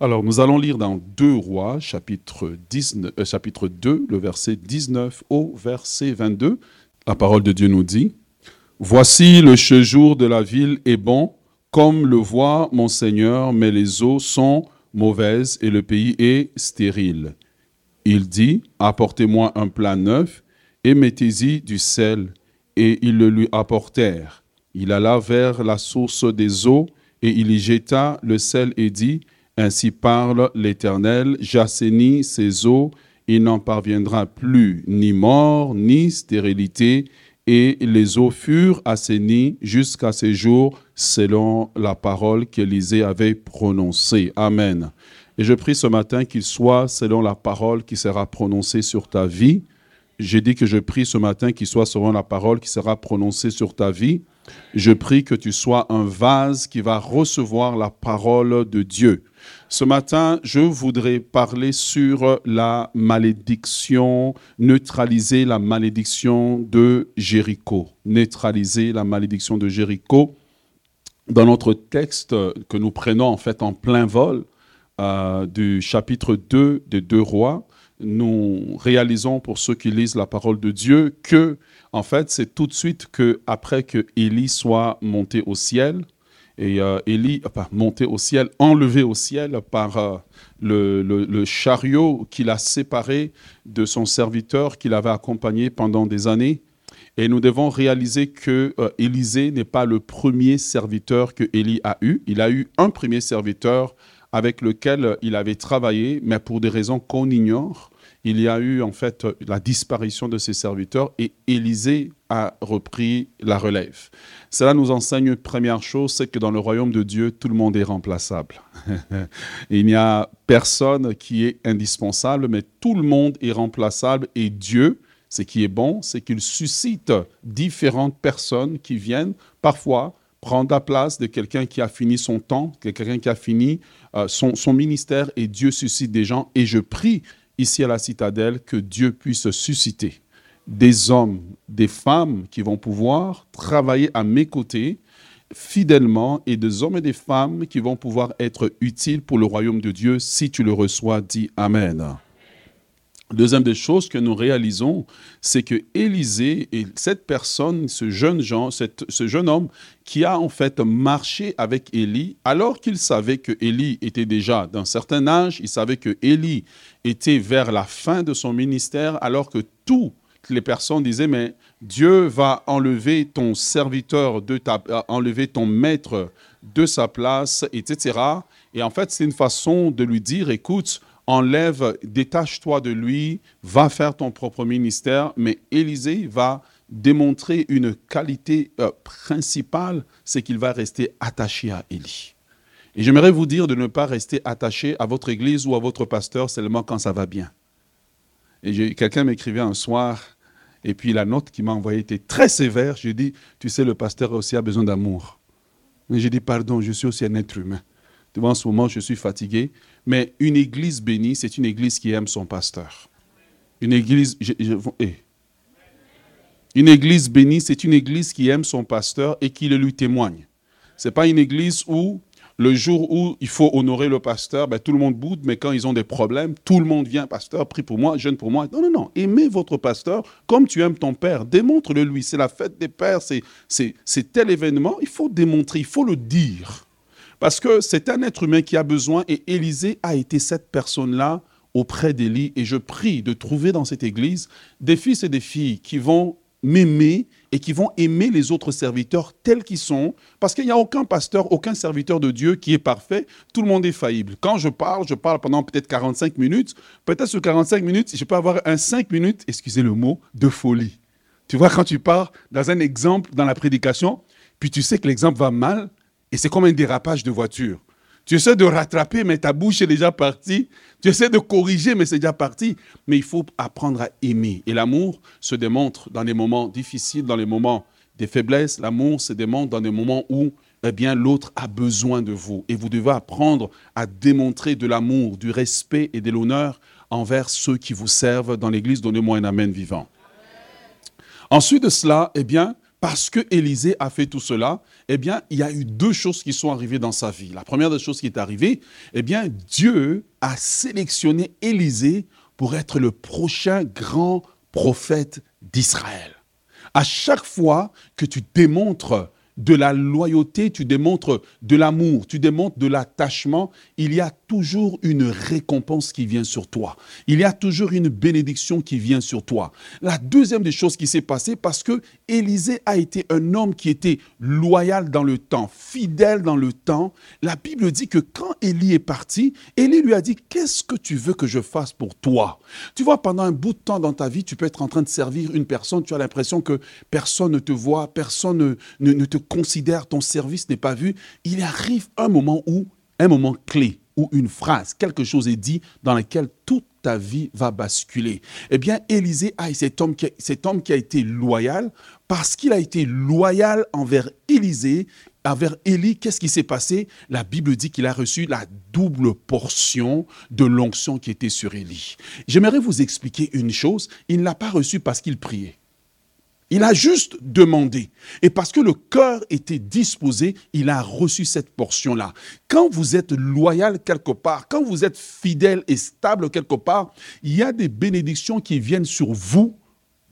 Alors, nous allons lire dans 2 Rois, chapitre, 19, euh, chapitre 2, le verset 19 au verset 22. La parole de Dieu nous dit, Voici le séjour de la ville est bon, comme le voit mon Seigneur, mais les eaux sont mauvaises et le pays est stérile. Il dit, Apportez-moi un plat neuf et mettez-y du sel. Et ils le lui apportèrent. Il alla vers la source des eaux et il y jeta le sel et dit, Ainsi parle l'Éternel, j'assainis ces eaux, il n'en parviendra plus ni mort, ni stérilité, et les eaux furent assainies jusqu'à ces jours, selon la parole qu'Élisée avait prononcée. Amen. Et je prie ce matin qu'il soit selon la parole qui sera prononcée sur ta vie. J'ai dit que je prie ce matin qu'il soit selon la parole qui sera prononcée sur ta vie. Je prie que tu sois un vase qui va recevoir la parole de Dieu. Ce matin, je voudrais parler sur la malédiction, neutraliser la malédiction de Jéricho. Neutraliser la malédiction de Jéricho. Dans notre texte que nous prenons en fait en plein vol euh, du chapitre 2 des deux rois, nous réalisons pour ceux qui lisent la parole de Dieu que, en fait, c'est tout de suite que après que Élie soit monté au ciel, et euh, Élie, enfin, monté au ciel, enlevé au ciel par euh, le, chariot qu'il a séparé de son serviteur qu'il avait accompagné pendant des années. Et nous devons réaliser que euh, Élisée n'est pas le premier serviteur que Élie a eu. Il a eu un premier serviteur avec lequel il avait travaillé, mais pour des raisons qu'on ignore, il y a eu en fait la disparition de ses serviteurs et Élisée a repris la relève. Cela nous enseigne première chose, c'est que dans le royaume de Dieu, tout le monde est remplaçable. il n'y a personne qui est indispensable, mais tout le monde est remplaçable et Dieu, ce qui est bon, c'est qu'il suscite différentes personnes qui viennent parfois prendre la place de quelqu'un qui a fini son temps, quelqu'un qui a fini euh, son, son ministère et Dieu suscite des gens. Et je prie ici à la citadelle, que Dieu puisse susciter des hommes, des femmes qui vont pouvoir travailler à mes côtés fidèlement et des hommes et des femmes qui vont pouvoir être utiles pour le royaume de Dieu. Si tu le reçois, dis Amen. Deuxième des choses que nous réalisons, c'est que Élisée et cette personne, ce jeune Jean, ce jeune homme qui a en fait marché avec Élie, alors qu'il savait que Élie était déjà d'un certain âge, il savait que Élie était vers la fin de son ministère, alors que toutes les personnes disaient, mais Dieu va enlever ton serviteur, de ta, enlever ton maître de sa place, etc. Et en fait, c'est une façon de lui dire, écoute, enlève, détache-toi de lui, va faire ton propre ministère. Mais Élisée va démontrer une qualité euh, principale, c'est qu'il va rester attaché à Élie. Et j'aimerais vous dire de ne pas rester attaché à votre église ou à votre pasteur seulement quand ça va bien. Et quelqu'un m'écrivait un soir, et puis la note qu'il m'a envoyée était très sévère. J'ai dit, tu sais, le pasteur aussi a besoin d'amour. Mais j'ai dit, pardon, je suis aussi un être humain. En ce moment, je suis fatigué. Mais une église bénie, c'est une église qui aime son pasteur. Une église. Eh. Église bénie, c'est une église qui aime son pasteur et qui le lui témoigne. Ce n'est pas une église où le jour où il faut honorer le pasteur, ben, tout le monde boude, mais quand ils ont des problèmes, tout le monde vient, pasteur, prie pour moi, jeûne pour moi. Non, non, non. Aimez votre pasteur comme tu aimes ton père. Démontre-le lui. C'est la fête des pères, c'est tel événement. Il faut démontrer, il faut le dire. Parce que c'est un être humain qui a besoin et Élisée a été cette personne-là auprès d'Élie. Et je prie de trouver dans cette église des fils et des filles qui vont m'aimer et qui vont aimer les autres serviteurs tels qu'ils sont, parce qu'il n'y a aucun pasteur, aucun serviteur de Dieu qui est parfait, tout le monde est faillible. Quand je parle, je parle pendant peut-être 45 minutes, peut-être sur 45 minutes, je peux avoir un 5 minutes, excusez le mot, de folie. Tu vois, quand tu pars dans un exemple dans la prédication, puis tu sais que l'exemple va mal, et c'est comme un dérapage de voiture. Tu essaies de rattraper, mais ta bouche est déjà partie. Tu essaies de corriger, mais c'est déjà parti. Mais il faut apprendre à aimer. Et l'amour se démontre dans les moments difficiles, dans les moments des faiblesses. L'amour se démontre dans des moments où eh bien, l'autre a besoin de vous. Et vous devez apprendre à démontrer de l'amour, du respect et de l'honneur envers ceux qui vous servent dans l'Église. Donnez-moi un Amen vivant. Ensuite de cela, eh bien, parce que Élisée a fait tout cela, eh bien, il y a eu deux choses qui sont arrivées dans sa vie. La première des choses qui est arrivée, eh bien, Dieu a sélectionné Élisée pour être le prochain grand prophète d'Israël. À chaque fois que tu démontres de la loyauté, tu démontres de l'amour, tu démontres de l'attachement, il y a toujours une récompense qui vient sur toi. Il y a toujours une bénédiction qui vient sur toi. La deuxième des choses qui s'est passée, parce que Élisée a été un homme qui était loyal dans le temps, fidèle dans le temps, la Bible dit que quand Élie est parti, Élie lui a dit, qu'est-ce que tu veux que je fasse pour toi? Tu vois, pendant un bout de temps dans ta vie, tu peux être en train de servir une personne, tu as l'impression que personne ne te voit, personne ne, ne, ne te considère, ton service n'est pas vu. Il arrive un moment où, un moment clé, ou une phrase, quelque chose est dit dans lequel toute ta vie va basculer. Eh bien, Élisée a cet homme qui a, cet homme qui a été loyal, parce qu'il a été loyal envers Élisée, envers Élie, qu'est-ce qui s'est passé? La Bible dit qu'il a reçu la double portion de l'onction qui était sur Élie. J'aimerais vous expliquer une chose, il ne l'a pas reçu parce qu'il priait. Il a juste demandé. Et parce que le cœur était disposé, il a reçu cette portion-là. Quand vous êtes loyal quelque part, quand vous êtes fidèle et stable quelque part, il y a des bénédictions qui viennent sur vous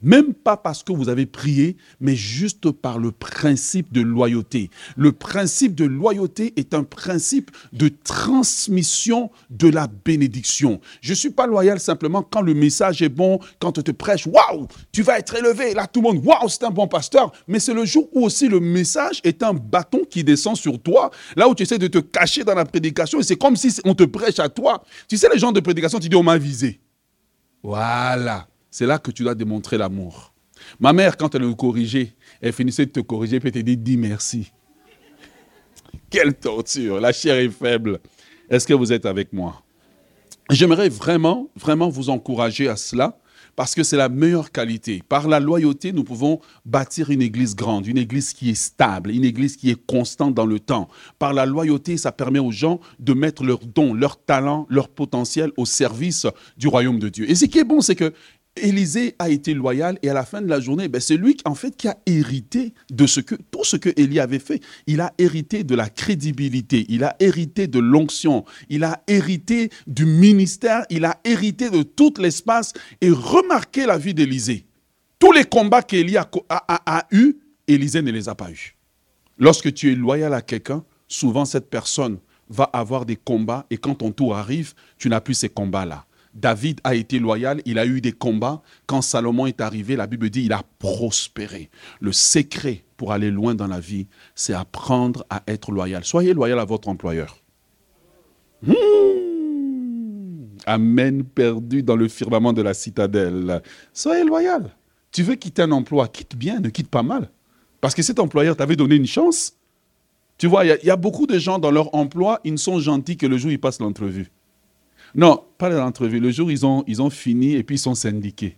même pas parce que vous avez prié, mais juste par le principe de loyauté. Le principe de loyauté est un principe de transmission de la bénédiction. Je ne suis pas loyal simplement quand le message est bon, quand on te prêche, waouh, tu vas être élevé. Là, tout le monde, waouh, c'est un bon pasteur. Mais c'est le jour où aussi le message est un bâton qui descend sur toi, là où tu essaies de te cacher dans la prédication et c'est comme si on te prêche à toi. Tu sais, les gens de prédication, tu dis, on m'a visé. Voilà c'est là que tu dois démontrer l'amour. Ma mère, quand elle nous corrigeait, elle finissait de te corriger, puis te dit, dis merci. Quelle torture, la chair est faible. Est-ce que vous êtes avec moi? J'aimerais vraiment, vraiment vous encourager à cela, parce que c'est la meilleure qualité. Par la loyauté, nous pouvons bâtir une église grande, une église qui est stable, une église qui est constante dans le temps. Par la loyauté, ça permet aux gens de mettre leurs dons, leurs talents, leur potentiel au service du royaume de Dieu. Et ce qui est bon, c'est que Élisée a été loyal et à la fin de la journée, ben c'est lui en fait qui a hérité de ce que tout ce que Élie avait fait. Il a hérité de la crédibilité, il a hérité de l'onction, il a hérité du ministère, il a hérité de tout l'espace. Et remarquez la vie d'Élisée. Tous les combats qu'Élie a, a, a eus, Élisée ne les a pas eus. Lorsque tu es loyal à quelqu'un, souvent cette personne va avoir des combats et quand ton tour arrive, tu n'as plus ces combats-là. David a été loyal, il a eu des combats. Quand Salomon est arrivé, la Bible dit il a prospéré. Le secret pour aller loin dans la vie, c'est apprendre à être loyal. Soyez loyal à votre employeur. Hmm. Amen, perdu dans le firmament de la citadelle. Soyez loyal. Tu veux quitter un emploi, quitte bien, ne quitte pas mal. Parce que cet employeur t'avait donné une chance. Tu vois, il y, y, a beaucoup de gens dans leur emploi, ils ne sont gentils que le jour où ils passent l'entrevue. Non, pas l'entrevue. Le jour où ils ont, ils ont fini et puis ils sont syndiqués.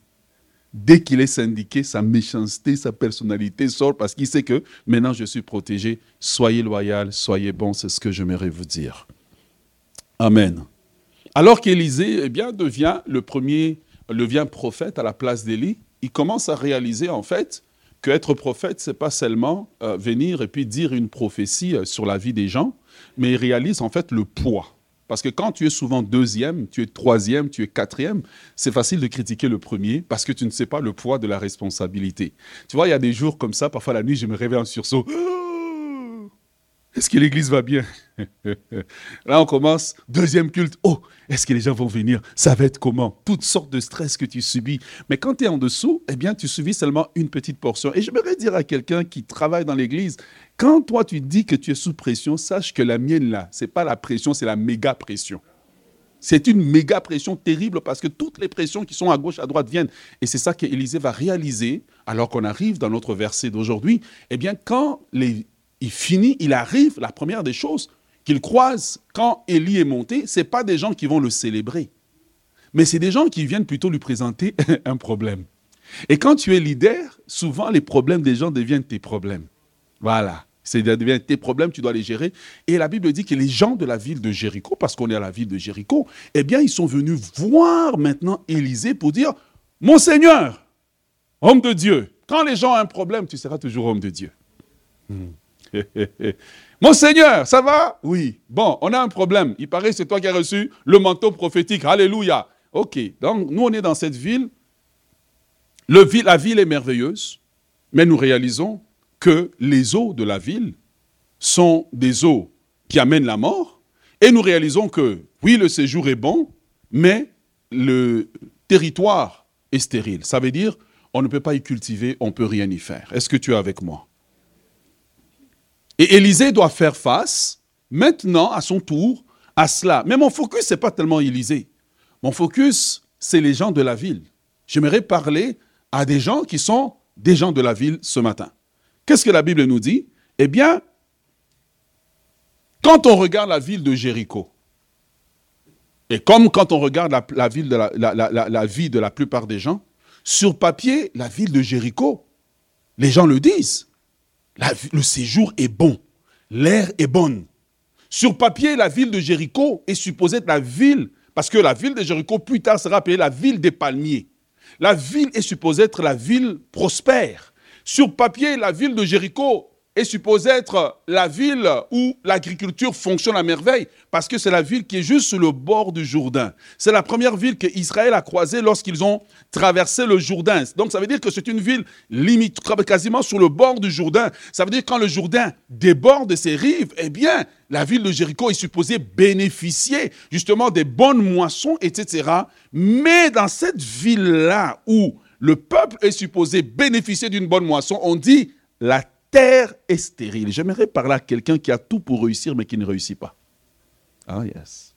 Dès qu'il est syndiqué, sa méchanceté, sa personnalité sort parce qu'il sait que maintenant je suis protégé. Soyez loyal, soyez bon, c'est ce que j'aimerais vous dire. Amen. Alors qu'Élisée eh bien, devient le premier, devient prophète à la place d'Élie, il commence à réaliser en fait qu'être prophète, c'est pas seulement euh, venir et puis dire une prophétie euh, sur la vie des gens, mais il réalise en fait le poids parce que quand tu es souvent deuxième, tu es troisième, tu es quatrième, c'est facile de critiquer le premier parce que tu ne sais pas le poids de la responsabilité. Tu vois, il y a des jours comme ça, parfois la nuit, je me réveille en sursaut. Est-ce que l'église va bien? Là, on commence, deuxième culte. Oh, est-ce que les gens vont venir? Ça va être comment? Toutes sortes de stress que tu subis. Mais quand tu es en dessous, eh bien, tu subis seulement une petite portion. Et je voudrais dire à quelqu'un qui travaille dans l'église, quand toi tu dis que tu es sous pression, sache que la mienne là, c'est pas la pression, c'est la méga pression. C'est une méga pression terrible parce que toutes les pressions qui sont à gauche, à droite viennent. Et c'est ça qu'Élisée va réaliser alors qu'on arrive dans notre verset d'aujourd'hui. Eh bien, quand les il finit, il arrive, la première des choses qu'il croise quand Élie est monté, ce n'est pas des gens qui vont le célébrer, mais c'est des gens qui viennent plutôt lui présenter un problème. Et quand tu es leader, souvent les problèmes des gens deviennent tes problèmes. Voilà. C'est devient tes problèmes, tu dois les gérer. Et la Bible dit que les gens de la ville de Jéricho, parce qu'on est à la ville de Jéricho, eh bien, ils sont venus voir maintenant Élisée pour dire Mon Seigneur, homme de Dieu, Quand les gens ont un problème, tu seras toujours homme de Dieu. Hmm. Mon Seigneur, ça va? Oui. Bon, on a un problème. Il paraît que c'est toi qui as reçu le manteau prophétique. Alléluia. Ok. Donc, nous, on est dans cette ville. Le la ville est merveilleuse, mais nous réalisons que les eaux de la ville sont des eaux qui amènent la mort. Et nous réalisons que, oui, le séjour est bon, mais le territoire est stérile. Ça veut dire, on ne peut pas y cultiver, on ne peut rien y faire. Est-ce que tu es avec moi? Et Élisée doit faire face maintenant à son tour à cela. Mais mon focus, ce n'est pas tellement Élisée. Mon focus, c'est les gens de la ville. J'aimerais parler à des gens qui sont des gens de la ville ce matin. Qu'est-ce que la Bible nous dit? Eh bien, quand on regarde la ville de Jéricho, et comme quand on regarde la, ville la, vie de la plupart des gens, sur papier, la ville de Jéricho, les gens le disent le séjour est bon, l'air est bonne. Sur papier, la ville de Jéricho est supposée être la ville, parce que la ville de Jéricho plus tard sera appelée la ville des palmiers. La ville est supposée être la ville prospère. Sur papier, la ville de Jéricho est supposée être la ville où l'agriculture fonctionne à merveille, parce que c'est la ville qui est juste sur le bord du Jourdain. C'est la première ville que Israël a croisée lorsqu'ils ont traversé le Jourdain. Donc ça veut dire que c'est une ville limite, quasiment sur le bord du Jourdain. Ça veut dire que quand le Jourdain déborde ses rives, eh bien, la ville de Jéricho est supposée bénéficier justement des bonnes moissons, etc. Mais dans cette ville-là où le peuple est supposé bénéficier d'une bonne moisson, on dit la terre est stérile. J'aimerais parler à quelqu'un qui a tout pour réussir, mais qui ne réussit pas. Ah, yes.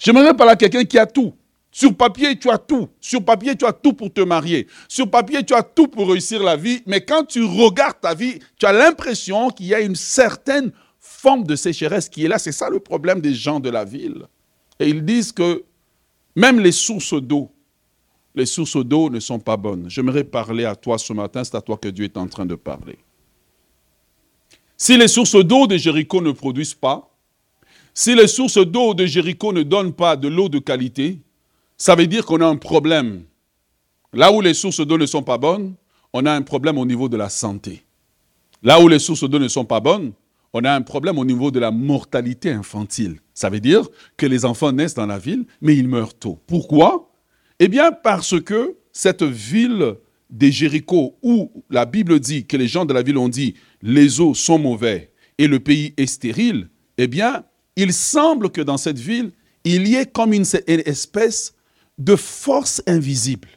J'aimerais parler à quelqu'un qui a tout. Sur papier, tu as tout. Sur papier, tu as tout pour te marier. Sur papier, tu as tout pour réussir la vie. Mais quand tu regardes ta vie, tu as l'impression qu'il y a une certaine forme de sécheresse qui est là. C'est ça le problème des gens de la ville. Et ils disent que même les sources d'eau, les sources d'eau ne sont pas bonnes. J'aimerais parler à toi ce matin, c'est à toi que Dieu est en train de parler. Si les sources d'eau de Jéricho ne produisent pas, si les sources d'eau de Jéricho ne donnent pas de l'eau de qualité, ça veut dire qu'on a un problème. Là où les sources d'eau ne sont pas bonnes, on a un problème au niveau de la santé. Là où les sources d'eau ne sont pas bonnes, on a un problème au niveau de la mortalité infantile. Ça veut dire que les enfants naissent dans la ville, mais ils meurent tôt. Pourquoi? Eh bien, parce que cette ville de Jéricho, où la Bible dit que les gens de la ville ont dit les eaux sont mauvais et le pays est stérile, eh bien, il semble que dans cette ville, il y ait comme une, espèce de force invisible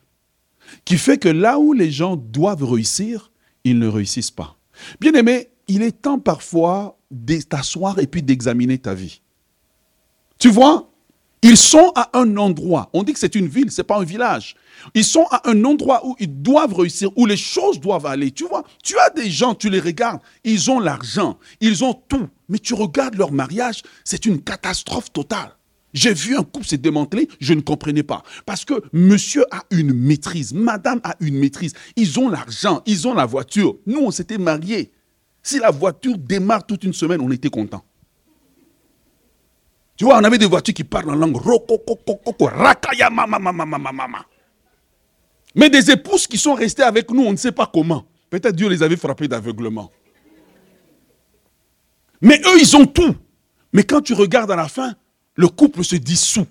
qui fait que là où les gens doivent réussir, ils ne réussissent pas. Bien aimé, il est temps parfois de t'asseoir et puis d'examiner ta vie. Tu vois, ils sont à un endroit, on dit que c'est une ville, ce n'est pas un village. Ils sont à un endroit où ils doivent réussir, où les choses doivent aller. Tu vois, tu as des gens, tu les regardes, ils ont l'argent, ils ont tout. Mais tu regardes leur mariage, c'est une catastrophe totale. J'ai vu un couple se démanteler, je ne comprenais pas. Parce que monsieur a une maîtrise, madame a une maîtrise. Ils ont l'argent, ils ont la voiture. Nous, on s'était mariés. Si la voiture démarre toute une semaine, on était content. Tu vois, on avait des voitures qui parlent en langue rakaya mama mama mama mama. Mais des épouses qui sont restées avec nous, on ne sait pas comment. Peut-être Dieu les avait frappées d'aveuglement. Mais eux, ils ont tout. Mais quand tu regardes à la fin, le couple se dissout.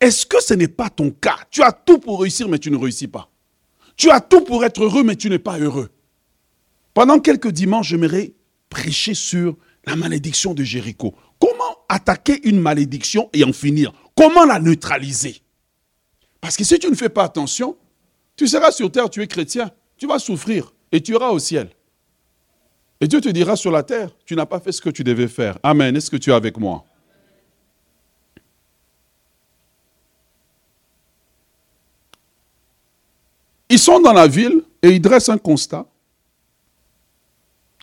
Est-ce que ce n'est pas ton cas? Tu as tout pour réussir, mais tu ne réussis pas. Tu as tout pour être heureux, mais tu n'es pas heureux. Pendant quelques dimanches, j'aimerais prêcher sur la malédiction de Jéricho. Comment attaquer une malédiction et en finir? Comment la neutraliser? Parce que si tu ne fais pas attention, tu seras sur terre, tu es chrétien, tu vas souffrir et tu iras au ciel. Et Dieu te dira sur la terre, tu n'as pas fait ce que tu devais faire. Amen. Est-ce que tu es avec moi? Ils sont dans la ville et ils dressent un constat.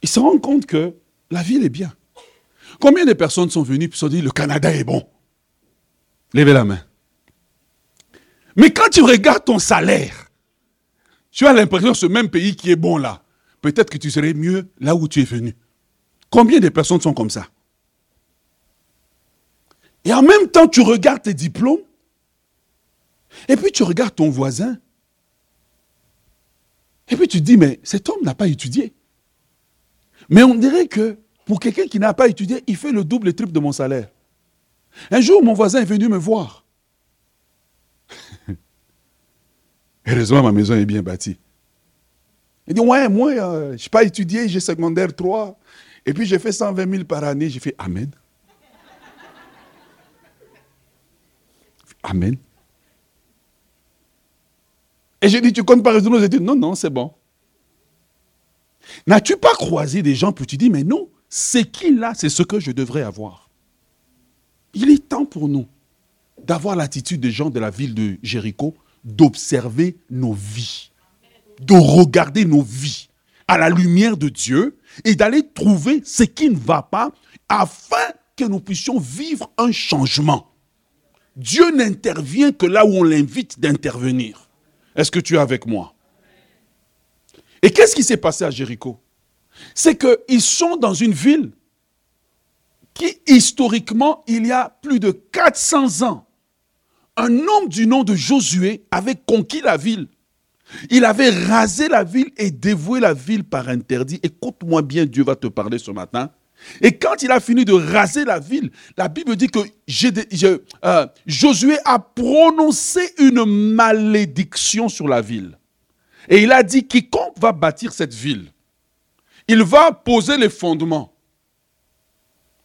Ils se rendent compte que la ville est bien. Combien de personnes sont venues et se sont dit le Canada est bon? Levez la main. Mais quand tu regardes ton salaire, tu as l'impression que ce même pays qui est bon là, peut-être que tu serais mieux là où tu es venu. Combien de personnes sont comme ça? Et en même temps, tu regardes tes diplômes, et puis tu regardes ton voisin. Et puis tu te dis, mais cet homme n'a pas étudié. Mais on dirait que pour quelqu'un qui n'a pas étudié, il fait le double et triple de mon salaire. Un jour, mon voisin est venu me voir. Heureusement, ma maison est bien bâtie. Il dit, ouais, moi, euh, je n'ai pas étudié, j'ai secondaire 3. Et puis j'ai fait 120 000 par année. J'ai fait Amen. Amen. Et j'ai dit, tu comptes pas résoudre nos études? Non, non, c'est bon. N'as-tu pas croisé des gens pour te dire, mais non, c'est qu'il a, c'est ce que je devrais avoir. Il est temps pour nous d'avoir l'attitude des gens de la ville de Jéricho, d'observer nos vies, de regarder nos vies à la lumière de Dieu et d'aller trouver ce qui ne va pas afin que nous puissions vivre un changement. Dieu n'intervient que là où on l'invite d'intervenir. Est-ce que tu es avec moi? Et qu'est-ce qui s'est passé à Jéricho? C'est qu'ils sont dans une ville qui, historiquement, il y a plus de 400 ans, un homme du nom de Josué avait conquis la ville. Il avait rasé la ville et dévoué la ville par interdit. Écoute-moi bien, Dieu va te parler ce matin. Et quand il a fini de raser la ville, la Bible dit que euh, Josué a prononcé une malédiction sur la ville. Et il a dit, quiconque va bâtir cette ville, il va poser les fondements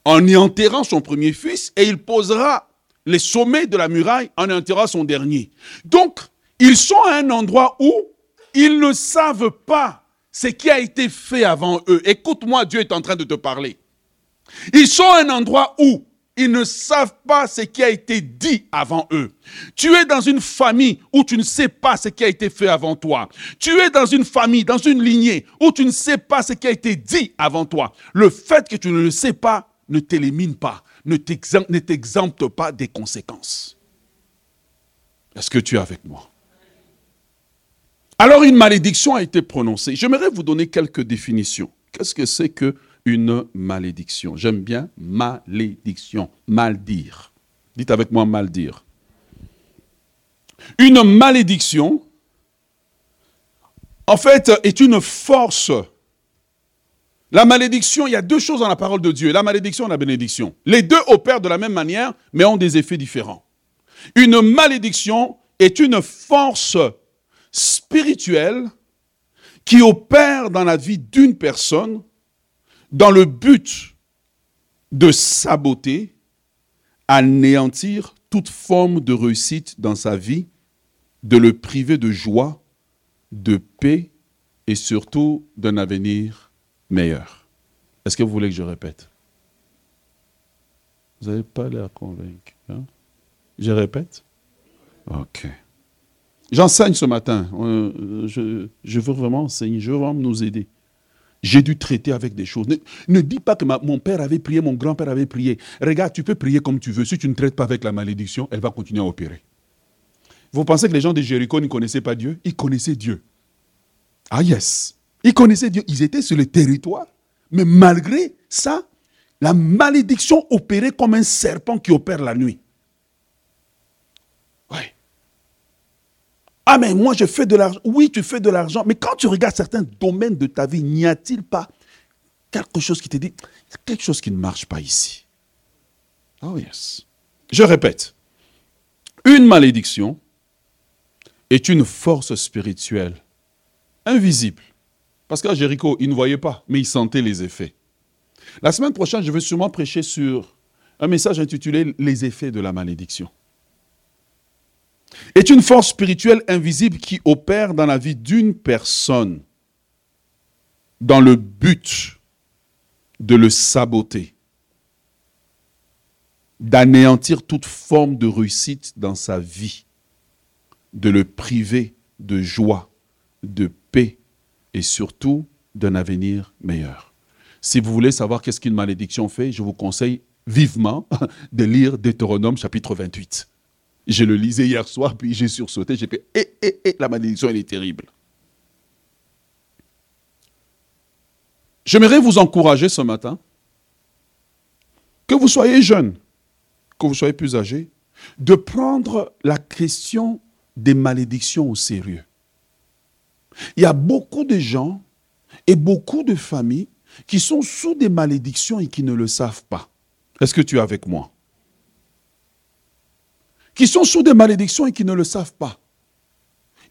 en y enterrant son premier fils et il posera les sommets de la muraille en y enterrant son dernier. Donc, ils sont à un endroit où ils ne savent pas ce qui a été fait avant eux. Écoute-moi, Dieu est en train de te parler. Ils sont à un endroit où ils ne savent pas ce qui a été dit avant eux. Tu es dans une famille où tu ne sais pas ce qui a été fait avant toi. Tu es dans une famille, dans une lignée où tu ne sais pas ce qui a été dit avant toi. Le fait que tu ne le sais pas ne t'élimine pas, ne t'exempte pas des conséquences. Est-ce que tu es avec moi? Alors une malédiction a été prononcée. J'aimerais vous donner quelques définitions. Qu'est-ce que c'est que une malédiction. J'aime bien malédiction, mal dire. Dites avec moi mal dire. Une malédiction, en fait, est une force. La malédiction, il y a deux choses dans la parole de Dieu, la malédiction et la bénédiction. Les deux opèrent de la même manière, mais ont des effets différents. Une malédiction est une force spirituelle qui opère dans la vie d'une personne dans le but de saboter, anéantir toute forme de réussite dans sa vie, de le priver de joie, de paix et surtout d'un avenir meilleur. Est-ce que vous voulez que je répète? Vous n'avez pas l'air convaincu. Hein? Je répète? Ok. J'enseigne ce matin. Euh, je, je, veux vraiment enseigner. Je veux vraiment nous aider. J'ai dû traiter avec des choses. Ne, dis pas que mon père avait prié, mon grand-père avait prié. Regarde, tu peux prier comme tu veux. Si tu ne traites pas avec la malédiction, elle va continuer à opérer. Vous pensez que les gens de Jéricho ne connaissaient pas Dieu? Ils connaissaient Dieu. Ah yes. Ils connaissaient Dieu. Ils étaient sur le territoire. Mais malgré ça, la malédiction opérait comme un serpent qui opère la nuit. Ah, mais moi, je fais de l'argent. Oui, tu fais de l'argent. Mais quand tu regardes certains domaines de ta vie, n'y a-t-il pas quelque chose qui te dit, quelque chose qui ne marche pas ici? Oh, yes. Je répète. Une malédiction est une force spirituelle invisible. Parce qu'à Jéricho, ils ne voyaient pas, mais ils sentaient les effets. La semaine prochaine, je vais sûrement prêcher sur un message intitulé Les effets de la malédiction est une force spirituelle invisible qui opère dans la vie d'une personne dans le but de le saboter, d'anéantir toute forme de réussite dans sa vie, de le priver de joie, de paix et surtout d'un avenir meilleur. Si vous voulez savoir qu'est-ce qu'une malédiction fait, je vous conseille vivement de lire Deutéronome chapitre 28. Je le lisais hier soir, puis j'ai sursauté, j'ai fait, eh, eh, eh, la malédiction, elle est terrible. J'aimerais vous encourager ce matin, que vous soyez jeune, que vous soyez plus âgé, de prendre la question des malédictions au sérieux. Il y a beaucoup de gens et beaucoup de familles qui sont sous des malédictions et qui ne le savent pas. Est-ce que tu es avec moi? Qui sont sous des malédictions et qui ne le savent pas.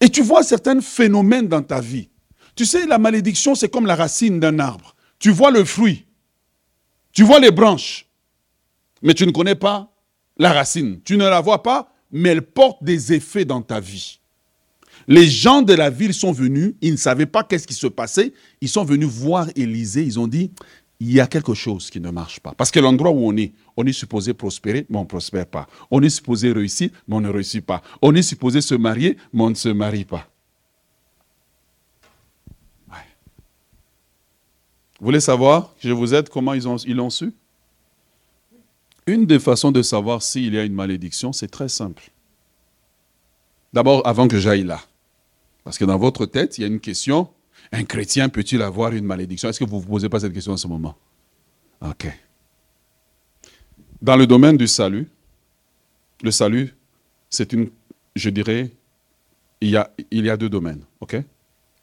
Et tu vois certains phénomènes dans ta vie. Tu sais, la malédiction, c'est comme la racine d'un arbre. Tu vois le fruit, tu vois les branches, mais tu ne connais pas la racine. Tu ne la vois pas, mais elle porte des effets dans ta vie. Les gens de la ville sont venus, ils ne savaient pas qu'est-ce qui se passait. Ils sont venus voir Élisée, ils ont dit, il y a quelque chose qui ne marche pas. Parce que l'endroit où on est, on est supposé prospérer, mais on ne prospère pas. On est supposé réussir, mais on ne réussit pas. On est supposé se marier, mais on ne se marie pas. Vous voulez savoir, je vous aide, comment ils l'ont ils su? Une des façons de savoir s'il y a une malédiction, c'est très simple. D'abord, avant que j'aille là, parce que dans votre tête, il y a une question, un chrétien peut-il avoir une malédiction? Est-ce que vous ne vous posez pas cette question en ce moment? Ok. Dans le domaine du salut, le salut, c'est une, je dirais, il y a, deux domaines. Ok?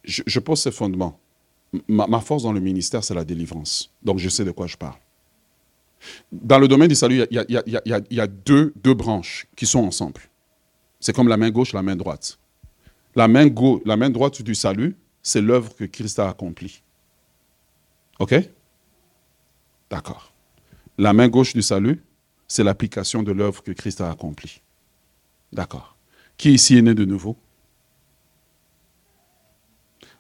Je, pose ces fondements. Ma, force dans le ministère, c'est la délivrance. Donc je sais de quoi je parle. Dans le domaine du salut, il y a, il y a deux, deux branches qui sont ensemble. C'est comme la main gauche, la main droite. La main, gauche, la main droite du salut, c'est l'œuvre que Christ a accomplie. OK? D'accord. La main gauche du salut, c'est l'application de l'œuvre que Christ a accomplie. D'accord. Qui ici est né de nouveau?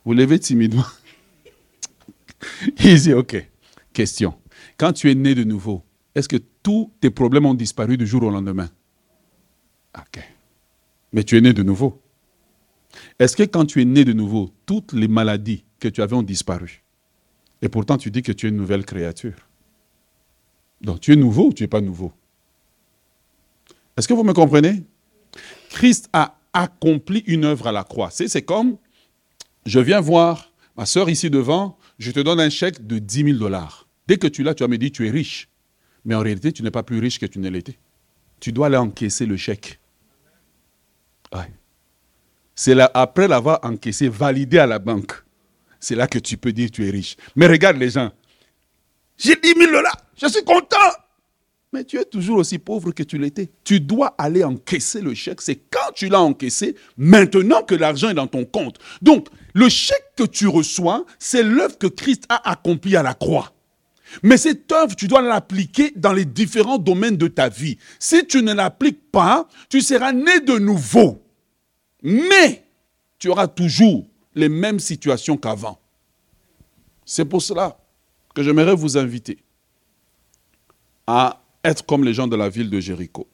Vous levez timidement? Easy, ok. Question. Quand tu es né de nouveau, est-ce que tous tes problèmes ont disparu du jour au lendemain? Ok. Mais tu es né de nouveau. Est-ce que quand tu es né de nouveau, toutes les maladies que tu avais ont disparu Et pourtant, tu dis que tu es une nouvelle créature? Donc, tu es nouveau ou tu n'es pas nouveau? Est-ce que vous me comprenez? Christ a accompli une œuvre à la croix. C'est comme, je viens voir ma soeur ici devant, je te donne un chèque de 10 000 dollars. Dès que tu l'as, tu vas me dire, tu es riche. Mais en réalité, tu n'es pas plus riche que tu ne l'étais. Tu dois aller encaisser le chèque. C'est là, après l'avoir encaissé, validé à la banque, c'est là que tu peux dire tu es riche. Mais regarde les gens. J'ai 10 000 dollars, je suis content. Mais tu es toujours aussi pauvre que tu l'étais. Tu dois aller encaisser le chèque. C'est quand tu l'as encaissé, maintenant que l'argent est dans ton compte. Donc, le chèque que tu reçois, c'est l'œuvre que Christ a accomplie à la croix. Mais cette œuvre, tu dois l'appliquer dans les différents domaines de ta vie. Si tu ne l'appliques pas, tu seras né de nouveau. Mais tu auras toujours les mêmes situations qu'avant. C'est pour cela que j'aimerais vous inviter à être comme les gens de la ville de Jéricho.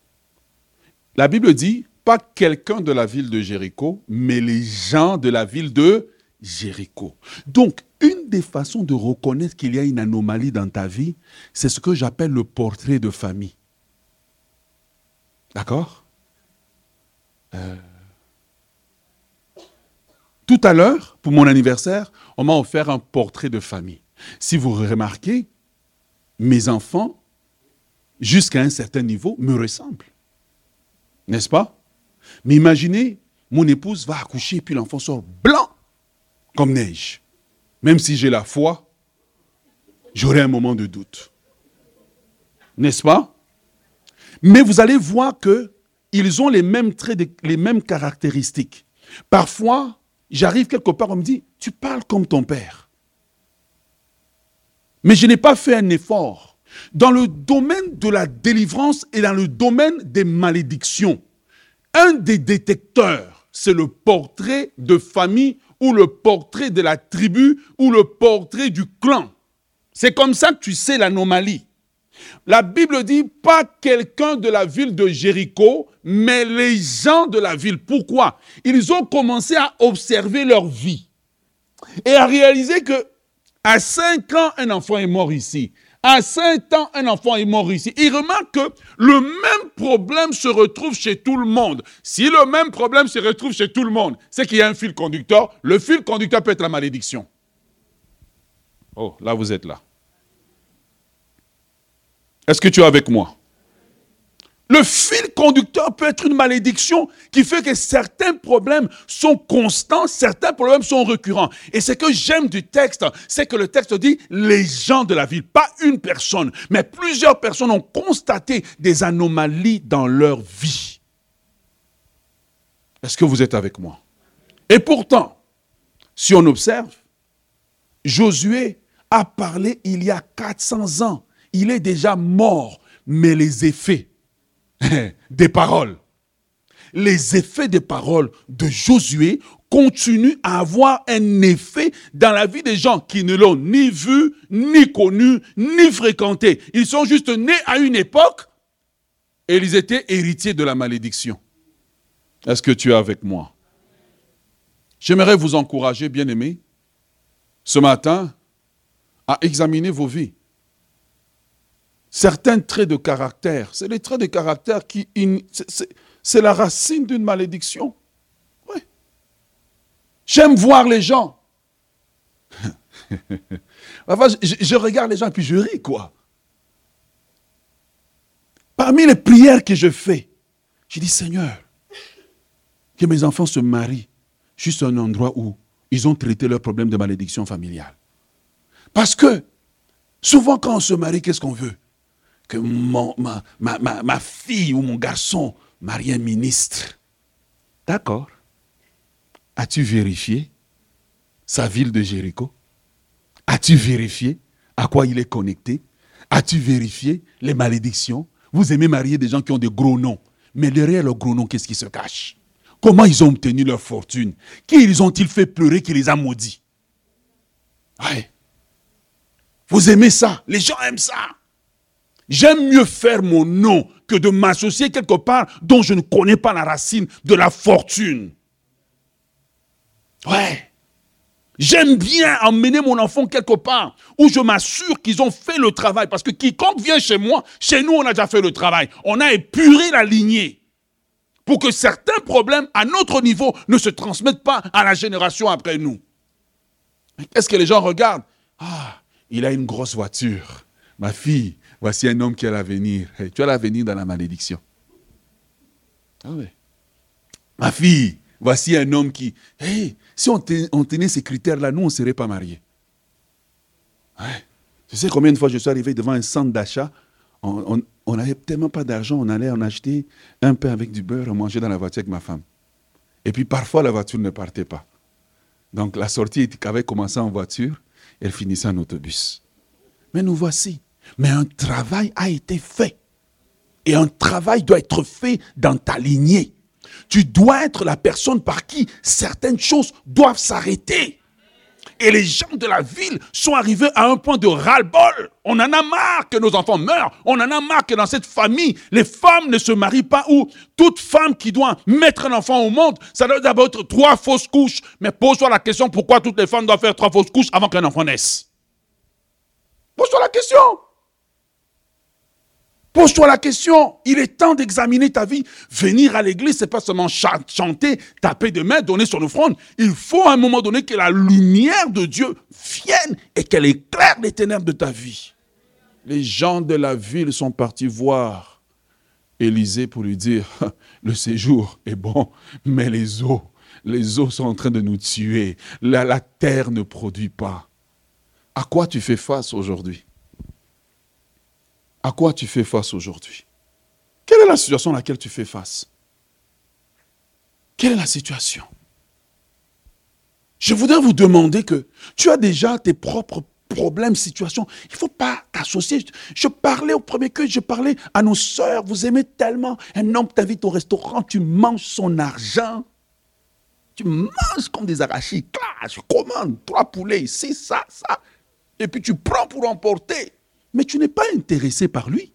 La Bible dit, pas quelqu'un de la ville de Jéricho, mais les gens de la ville de Jéricho. Donc, une des façons de reconnaître qu'il y a une anomalie dans ta vie, c'est ce que j'appelle le portrait de famille. D'accord? Euh, Tout à l'heure, pour mon anniversaire, on m'a offert un portrait de famille. Si vous remarquez, mes enfants, jusqu'à un certain niveau, me ressemblent. N'est-ce pas? Mais imaginez, mon épouse va accoucher et puis l'enfant sort blanc comme neige. Même si j'ai la foi, j'aurai un moment de doute. N'est-ce pas? Mais vous allez voir que ils ont les mêmes traits, les mêmes caractéristiques. Parfois, j'arrive quelque part, on me dit, tu parles comme ton père. Mais je n'ai pas fait un effort. Dans le domaine de la délivrance et dans le domaine des malédictions, un des détecteurs, c'est le portrait de famille ou le portrait de la tribu ou le portrait du clan. C'est comme ça que tu sais l'anomalie. La Bible dit pas quelqu'un de la ville de Jéricho, mais les gens de la ville. Pourquoi? Ils ont commencé à observer leur vie et à réaliser que à 5 ans, un enfant est mort ici. À 5 ans, un enfant est mort ici. Il remarque que le même problème se retrouve chez tout le monde. Si le même problème se retrouve chez tout le monde, c'est qu'il y a un fil conducteur. Le fil conducteur peut être la malédiction. Oh, là vous êtes là. Est-ce que tu es avec moi? Le fil conducteur peut être une malédiction qui fait que certains problèmes sont constants, certains problèmes sont récurrents. Et ce que j'aime du texte, c'est que le texte dit les gens de la ville, pas une personne, mais plusieurs personnes ont constaté des anomalies dans leur vie. Est-ce que vous êtes avec moi? Et pourtant, si on observe, Josué a parlé il y a 400 ans. Il est déjà mort, mais les effets des paroles. Les effets des paroles de Josué continuent à avoir un effet dans la vie des gens qui ne l'ont ni vu, ni connu, ni fréquenté. Ils sont juste nés à une époque et ils étaient héritiers de la malédiction. Est-ce que tu es avec moi? J'aimerais vous encourager, bien-aimés, ce matin, à examiner vos vies certains traits de caractère. C'est les traits de caractère qui... C'est la racine d'une malédiction. Oui. J'aime voir les gens. je, je, regarde les gens et puis je ris, quoi. Parmi les prières que je fais, je dis, Seigneur, que mes enfants se marient juste à un endroit où ils ont traité leurs problèmes de malédiction familiale. Parce que souvent quand on se marie, qu'est-ce qu'on veut? Que mon, ma, ma, ma, fille ou mon garçon marie un ministre. D'accord. As-tu vérifié sa ville de Jéricho? As-tu vérifié à quoi il est connecté? As-tu vérifié les malédictions? Vous aimez marier des gens qui ont des gros noms. Mais derrière leurs gros noms, qu'est-ce qui se cache? Comment ils ont obtenu leur fortune? Qui ils ont-ils fait pleurer qui les a maudits? Ouais. Vous aimez ça? Les gens aiment ça. J'aime mieux faire mon nom que de m'associer quelque part dont je ne connais pas la racine de la fortune. Ouais. J'aime bien emmener mon enfant quelque part où je m'assure qu'ils ont fait le travail. Parce que quiconque vient chez moi, chez nous, on a déjà fait le travail. On a épuré la lignée pour que certains problèmes à notre niveau ne se transmettent pas à la génération après nous. Qu'est-ce que les gens regardent? Ah, il a une grosse voiture. Ma fille, Voici un homme qui a l'avenir. tu as l'avenir dans la malédiction. Ah oui. Ma fille, voici un homme qui. si on, tenait ces critères-là, nous, on ne serait pas mariés. Tu sais combien de fois je suis arrivé devant un centre d'achat? On n'avait tellement pas d'argent, on allait en acheter un pain avec du beurre, on mangeait dans la voiture avec ma femme. Et puis parfois, la voiture ne partait pas. Donc la sortie avait commencé en voiture, elle finissait en autobus. Mais nous voici. Mais un travail a été fait. Et un travail doit être fait dans ta lignée. Tu dois être la personne par qui certaines choses doivent s'arrêter. Et les gens de la ville sont arrivés à un point de ras-le-bol. On en a marre que nos enfants meurent. On en a marre que dans cette famille, les femmes ne se marient pas ou toute femme qui doit mettre un enfant au monde, ça doit d'abord être trois fausses couches. Mais pose-toi la question pourquoi toutes les femmes doivent faire trois fausses couches avant qu'un enfant naisse? Pose-toi la question. Pose-toi la question. Il est temps d'examiner ta vie. Venir à l'église, c'est pas seulement chanter, taper des mains, donner son offrande. Il faut à un moment donné que la lumière de Dieu vienne et qu'elle éclaire les ténèbres de ta vie. Les gens de la ville sont partis voir Élisée pour lui dire, le séjour est bon, mais les eaux, les eaux sont en train de nous tuer. La, la terre ne produit pas. À quoi tu fais face aujourd'hui? À quoi tu fais face aujourd'hui? Quelle est la situation à laquelle tu fais face? Quelle est la situation? Je voudrais vous demander que tu as déjà tes propres problèmes, situations. Il ne faut pas t'associer. Je parlais au premier culte, je parlais à nos sœurs. Vous aimez tellement. Un homme t'invite au restaurant, tu manges son argent. Tu manges comme des arachides. je commande trois poulets ici, ça, ça. Et puis tu prends pour emporter mais tu n'es pas intéressé par lui.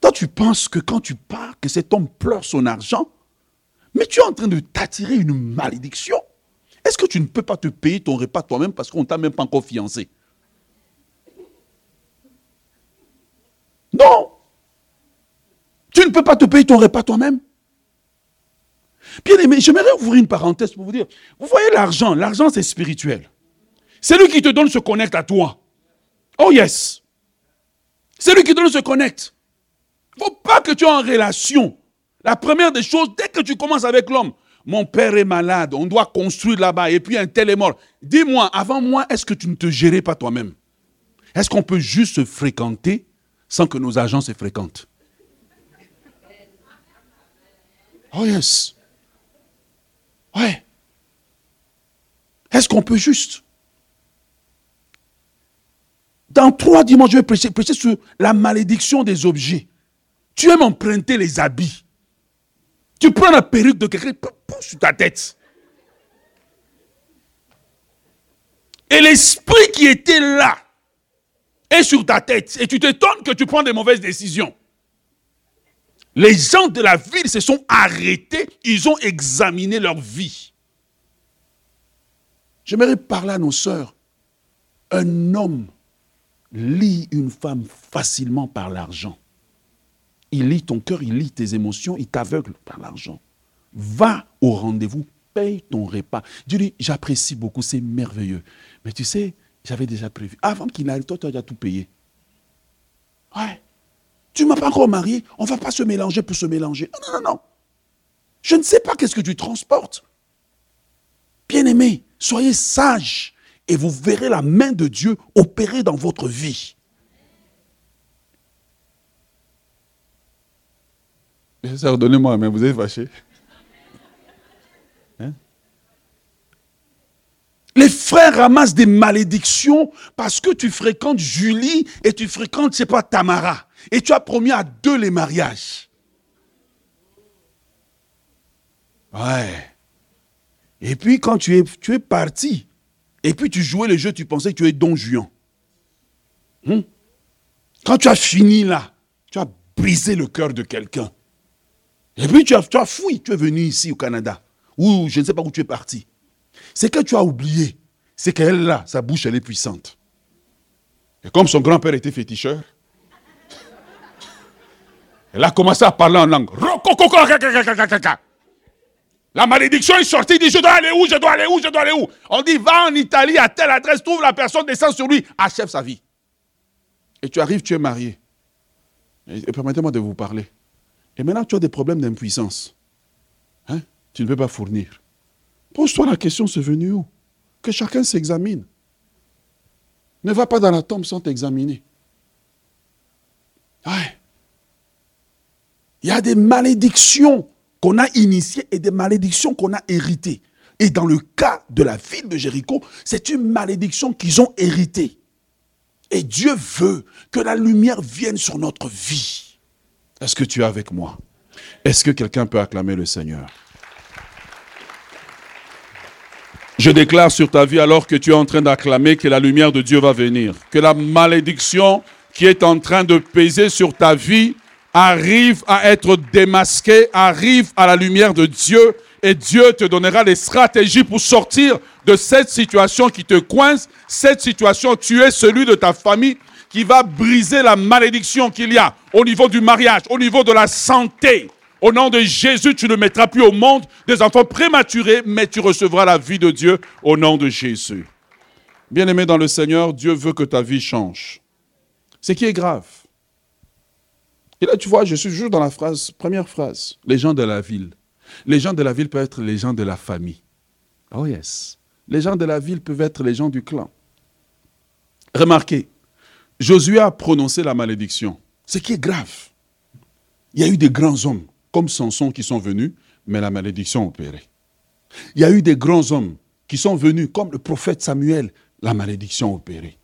Toi, tu penses que quand tu pars, que cet homme pleure son argent, mais tu es en train de t'attirer une malédiction. Est-ce que tu ne peux pas te payer ton repas toi-même parce qu'on ne t'a même pas encore fiancé? Non Tu ne peux pas te payer ton repas toi-même Bien aimé, j'aimerais ouvrir une parenthèse pour vous dire, vous voyez l'argent, l'argent c'est spirituel. C'est lui qui te donne ce connect à toi. Oh yes. C'est lui qui donne se connecte. Il ne faut pas que tu aies en relation. La première des choses, dès que tu commences avec l'homme, mon père est malade, on doit construire là-bas, et puis un tel est mort. Dis-moi, avant moi, est-ce que tu ne te gérais pas toi-même? Est-ce qu'on peut juste se fréquenter sans que nos agents se fréquentent? Oh yes. Ouais. Est-ce qu'on peut juste Dans trois dimanches, je vais prêcher, sur la malédiction des objets. Tu aimes emprunter les habits. Tu prends la perruque de quelqu'un, sur ta tête. Et l'esprit qui était là est sur ta tête. Et tu t'étonnes que tu prends des mauvaises décisions. Les gens de la ville se sont arrêtés, ils ont examiné leur vie. J'aimerais parler à nos sœurs. Un homme lit une femme facilement par l'argent. Il lit ton cœur, il lit tes émotions, il t'aveugle par l'argent. Va au rendez-vous, paye ton repas. Dieu dit, j'apprécie beaucoup, c'est merveilleux. Mais tu sais, j'avais déjà prévu. Avant qu'il n'arrive, toi, tu as déjà tout payé. Ouais. Tu ne m'as pas encore marié, on ne va pas se mélanger pour se mélanger. Non, non, non, non. Je ne sais pas qu'est-ce que tu transportes. Bien-aimé, soyez sage et vous verrez la main de Dieu opérer dans votre vie. Donnez-moi mais vous êtes fâché. Hein? Les frères ramassent des malédictions parce que tu fréquentes Julie et tu fréquentes, je sais pas, Tamara. Et tu as promis à deux les mariages. Ouais. Et puis quand tu es, tu es parti, et puis tu jouais le jeu, tu pensais que tu es Don Juan. Hmm? Quand tu as fini là, tu as brisé le cœur de quelqu'un. Et puis tu as, tu fouillé, tu es venu ici au Canada, ou je ne sais pas où tu es parti. C'est que tu as oublié, c'est qu'elle là, sa bouche, elle est puissante. Et comme son grand-père était féticheur, elle a commencé à parler en langue. La malédiction est sortie, il dit, je dois aller où, je dois aller où, je dois aller où? On dit, va en Italie à telle adresse, trouve la personne, descend sur lui, achève sa vie. Et tu arrives, tu es marié. Et permettez-moi de vous parler. Et maintenant, tu as des problèmes d'impuissance. Hein? Tu ne peux pas fournir. Pose-toi la question, c'est venu où? Que chacun s'examine. Ne va pas dans la tombe sans t'examiner. Ouais. Il y a des malédictions qu'on a initiées et des malédictions qu'on a héritées. Et dans le cas de la ville de Jéricho, c'est une malédiction qu'ils ont héritée. Et Dieu veut que la lumière vienne sur notre vie. Est-ce que tu es avec moi? Est-ce que quelqu'un peut acclamer le Seigneur? Je déclare sur ta vie alors que tu es en train d'acclamer que la lumière de Dieu va venir. Que la malédiction qui est en train de peser sur ta vie arrive à être démasqué, arrive à la lumière de Dieu et Dieu te donnera les stratégies pour sortir de cette situation qui te coince, cette situation, tu es celui de ta famille qui va briser la malédiction qu'il y a au niveau du mariage, au niveau de la santé. Au nom de Jésus, tu ne mettras plus au monde des enfants prématurés, mais tu recevras la vie de Dieu au nom de Jésus. Bien-aimé dans le Seigneur, Dieu veut que ta vie change. Ce qui est grave, et là, tu vois, je suis toujours dans la phrase, première phrase, les gens de la ville. Les gens de la ville peuvent être les gens de la famille. Oh yes. Les gens de la ville peuvent être les gens du clan. Remarquez, Josué a prononcé la malédiction, ce qui est grave. Il y a eu des grands hommes comme Samson qui sont venus, mais la malédiction a opéré. Il y a eu des grands hommes qui sont venus comme le prophète Samuel, la malédiction a opéré.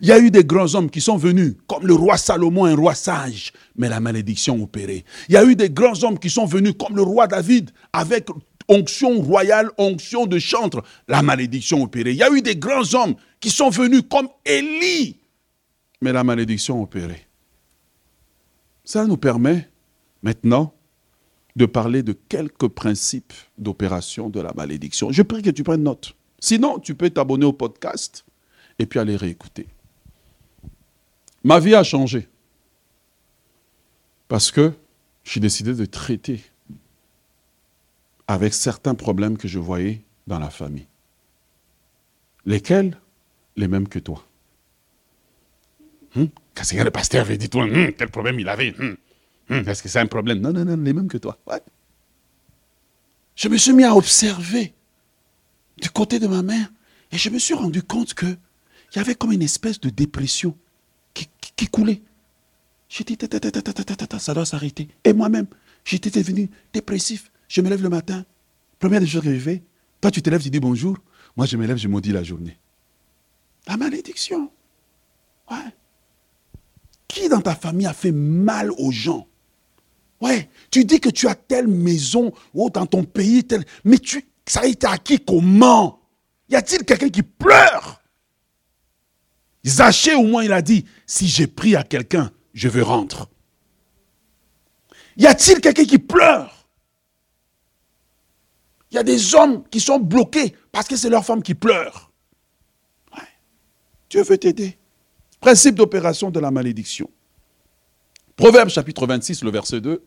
Il y a eu des grands hommes qui sont venus, comme le roi Salomon, un roi sage, mais la malédiction opérée. Il y a eu des grands hommes qui sont venus, comme le roi David, avec onction royale, onction de chantre, la malédiction opérée. Il y a eu des grands hommes qui sont venus, comme Élie, mais la malédiction opérée. Ça nous permet maintenant de parler de quelques principes d'opération de la malédiction. Je prie que tu prennes note. Sinon, tu peux t'abonner au podcast et puis aller réécouter. Ma vie a changé parce que j'ai décidé de traiter avec certains problèmes que je voyais dans la famille. Lesquels? Les mêmes que toi. Hum? Quand le pasteur avait dit, toi, quel problème il avait hum. Hum, est-ce que c'est un problème? Non, non, non, les mêmes que toi. Je me suis mis à observer du côté de ma mère et je me suis rendu compte qu'il y avait comme une espèce de dépression qui, coulait. J'ai dit, ça doit s'arrêter. Et moi-même, j'étais devenu dépressif. Je me lève le matin. Première des choses que je fais, toi tu te lèves, tu dis bonjour. Moi je me lève, je maudis la journée. La malédiction. Ouais. Qui dans ta famille a fait mal aux gens? Ouais, tu dis que tu as telle maison ou dans ton pays, tel, mais tu, ça a été acquis comment? Y a-t-il quelqu'un qui pleure? Zaché au moins il a dit, si j'ai pris à quelqu'un, je veux rendre. Y a-t-il quelqu'un qui pleure? Y a des hommes qui sont bloqués parce que c'est leur femme qui pleure. Dieu veut t'aider. Principe d'opération de la malédiction. Proverbe chapitre 26, le verset 2,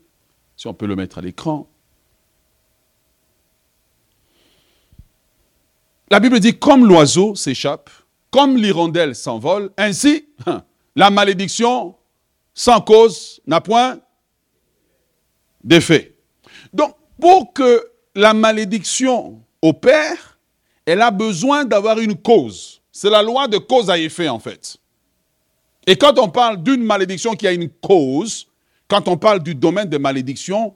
si on peut le mettre à l'écran. La Bible dit, comme l'oiseau s'échappe, comme l'hirondelle s'envole, ainsi, la malédiction sans cause n'a point d'effet. Donc, pour que la malédiction opère, elle a besoin d'avoir une cause. C'est la loi de cause à effet, en fait. Et quand on parle d'une malédiction qui a une cause, quand on parle du domaine de malédiction,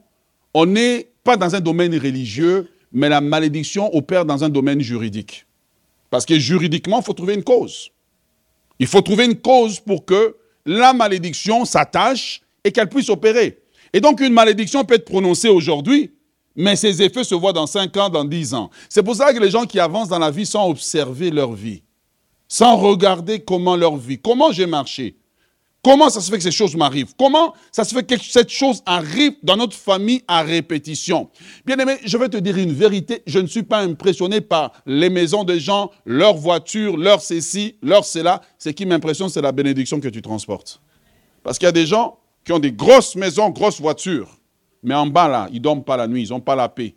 on n'est pas dans un domaine religieux, mais la malédiction opère dans un domaine juridique. Parce que juridiquement, il faut trouver une cause. Il faut trouver une cause pour que la malédiction s'attache et qu'elle puisse opérer. Et donc une malédiction peut être prononcée aujourd'hui, mais ses effets se voient dans 5 ans, dans 10 ans. C'est pour ça que les gens qui avancent dans la vie sans observer leur vie sans regarder comment leur vie, comment j'ai marché, comment ça se fait que ces choses m'arrivent, comment ça se fait que cette chose arrive dans notre famille à répétition? Bien aimé, je vais te dire une vérité, je ne suis pas impressionné par les maisons des gens, leurs voitures, leur ceci, leur cela. Ce qui m'impressionne, c'est la bénédiction que tu transportes. Parce qu'il y a des gens qui ont des grosses maisons, grosses voitures, mais en bas là, ils ne dorment pas la nuit, ils n'ont pas la paix.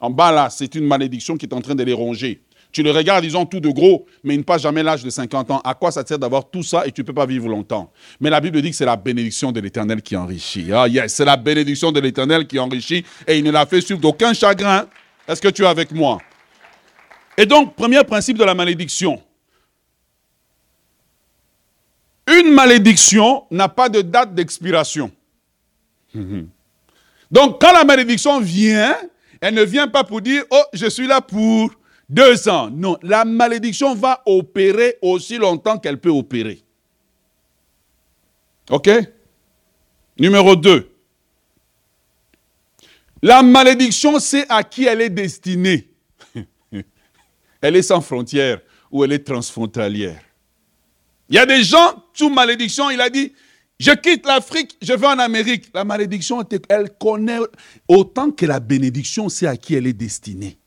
En bas là, c'est une malédiction qui est en train de les ronger. Tu le regardes, ils ont tout de gros, mais ils ne passent jamais l'âge de 50 ans. À quoi ça sert d'avoir tout ça et tu ne peux pas vivre longtemps? Mais la Bible dit que c'est la bénédiction de l'Éternel qui enrichit. Ah yes, c'est la bénédiction de l'Éternel qui enrichit et il ne l'a fait suivre d'aucun chagrin. Est-ce que tu es avec moi? Et donc, premier principe de la malédiction. Une malédiction n'a pas de date d'expiration. Donc, quand la malédiction vient, elle ne vient pas pour dire, oh, je suis là pour deux ans. Non, la malédiction va opérer aussi longtemps qu'elle peut opérer. OK? Numéro 2. La malédiction, c'est à qui elle est destinée. elle est sans frontières ou elle est transfrontalière. Il y a des gens, sous malédiction, il a dit, je quitte l'Afrique, je vais en Amérique. La malédiction, elle connaît autant que la bénédiction, c'est à qui elle est destinée.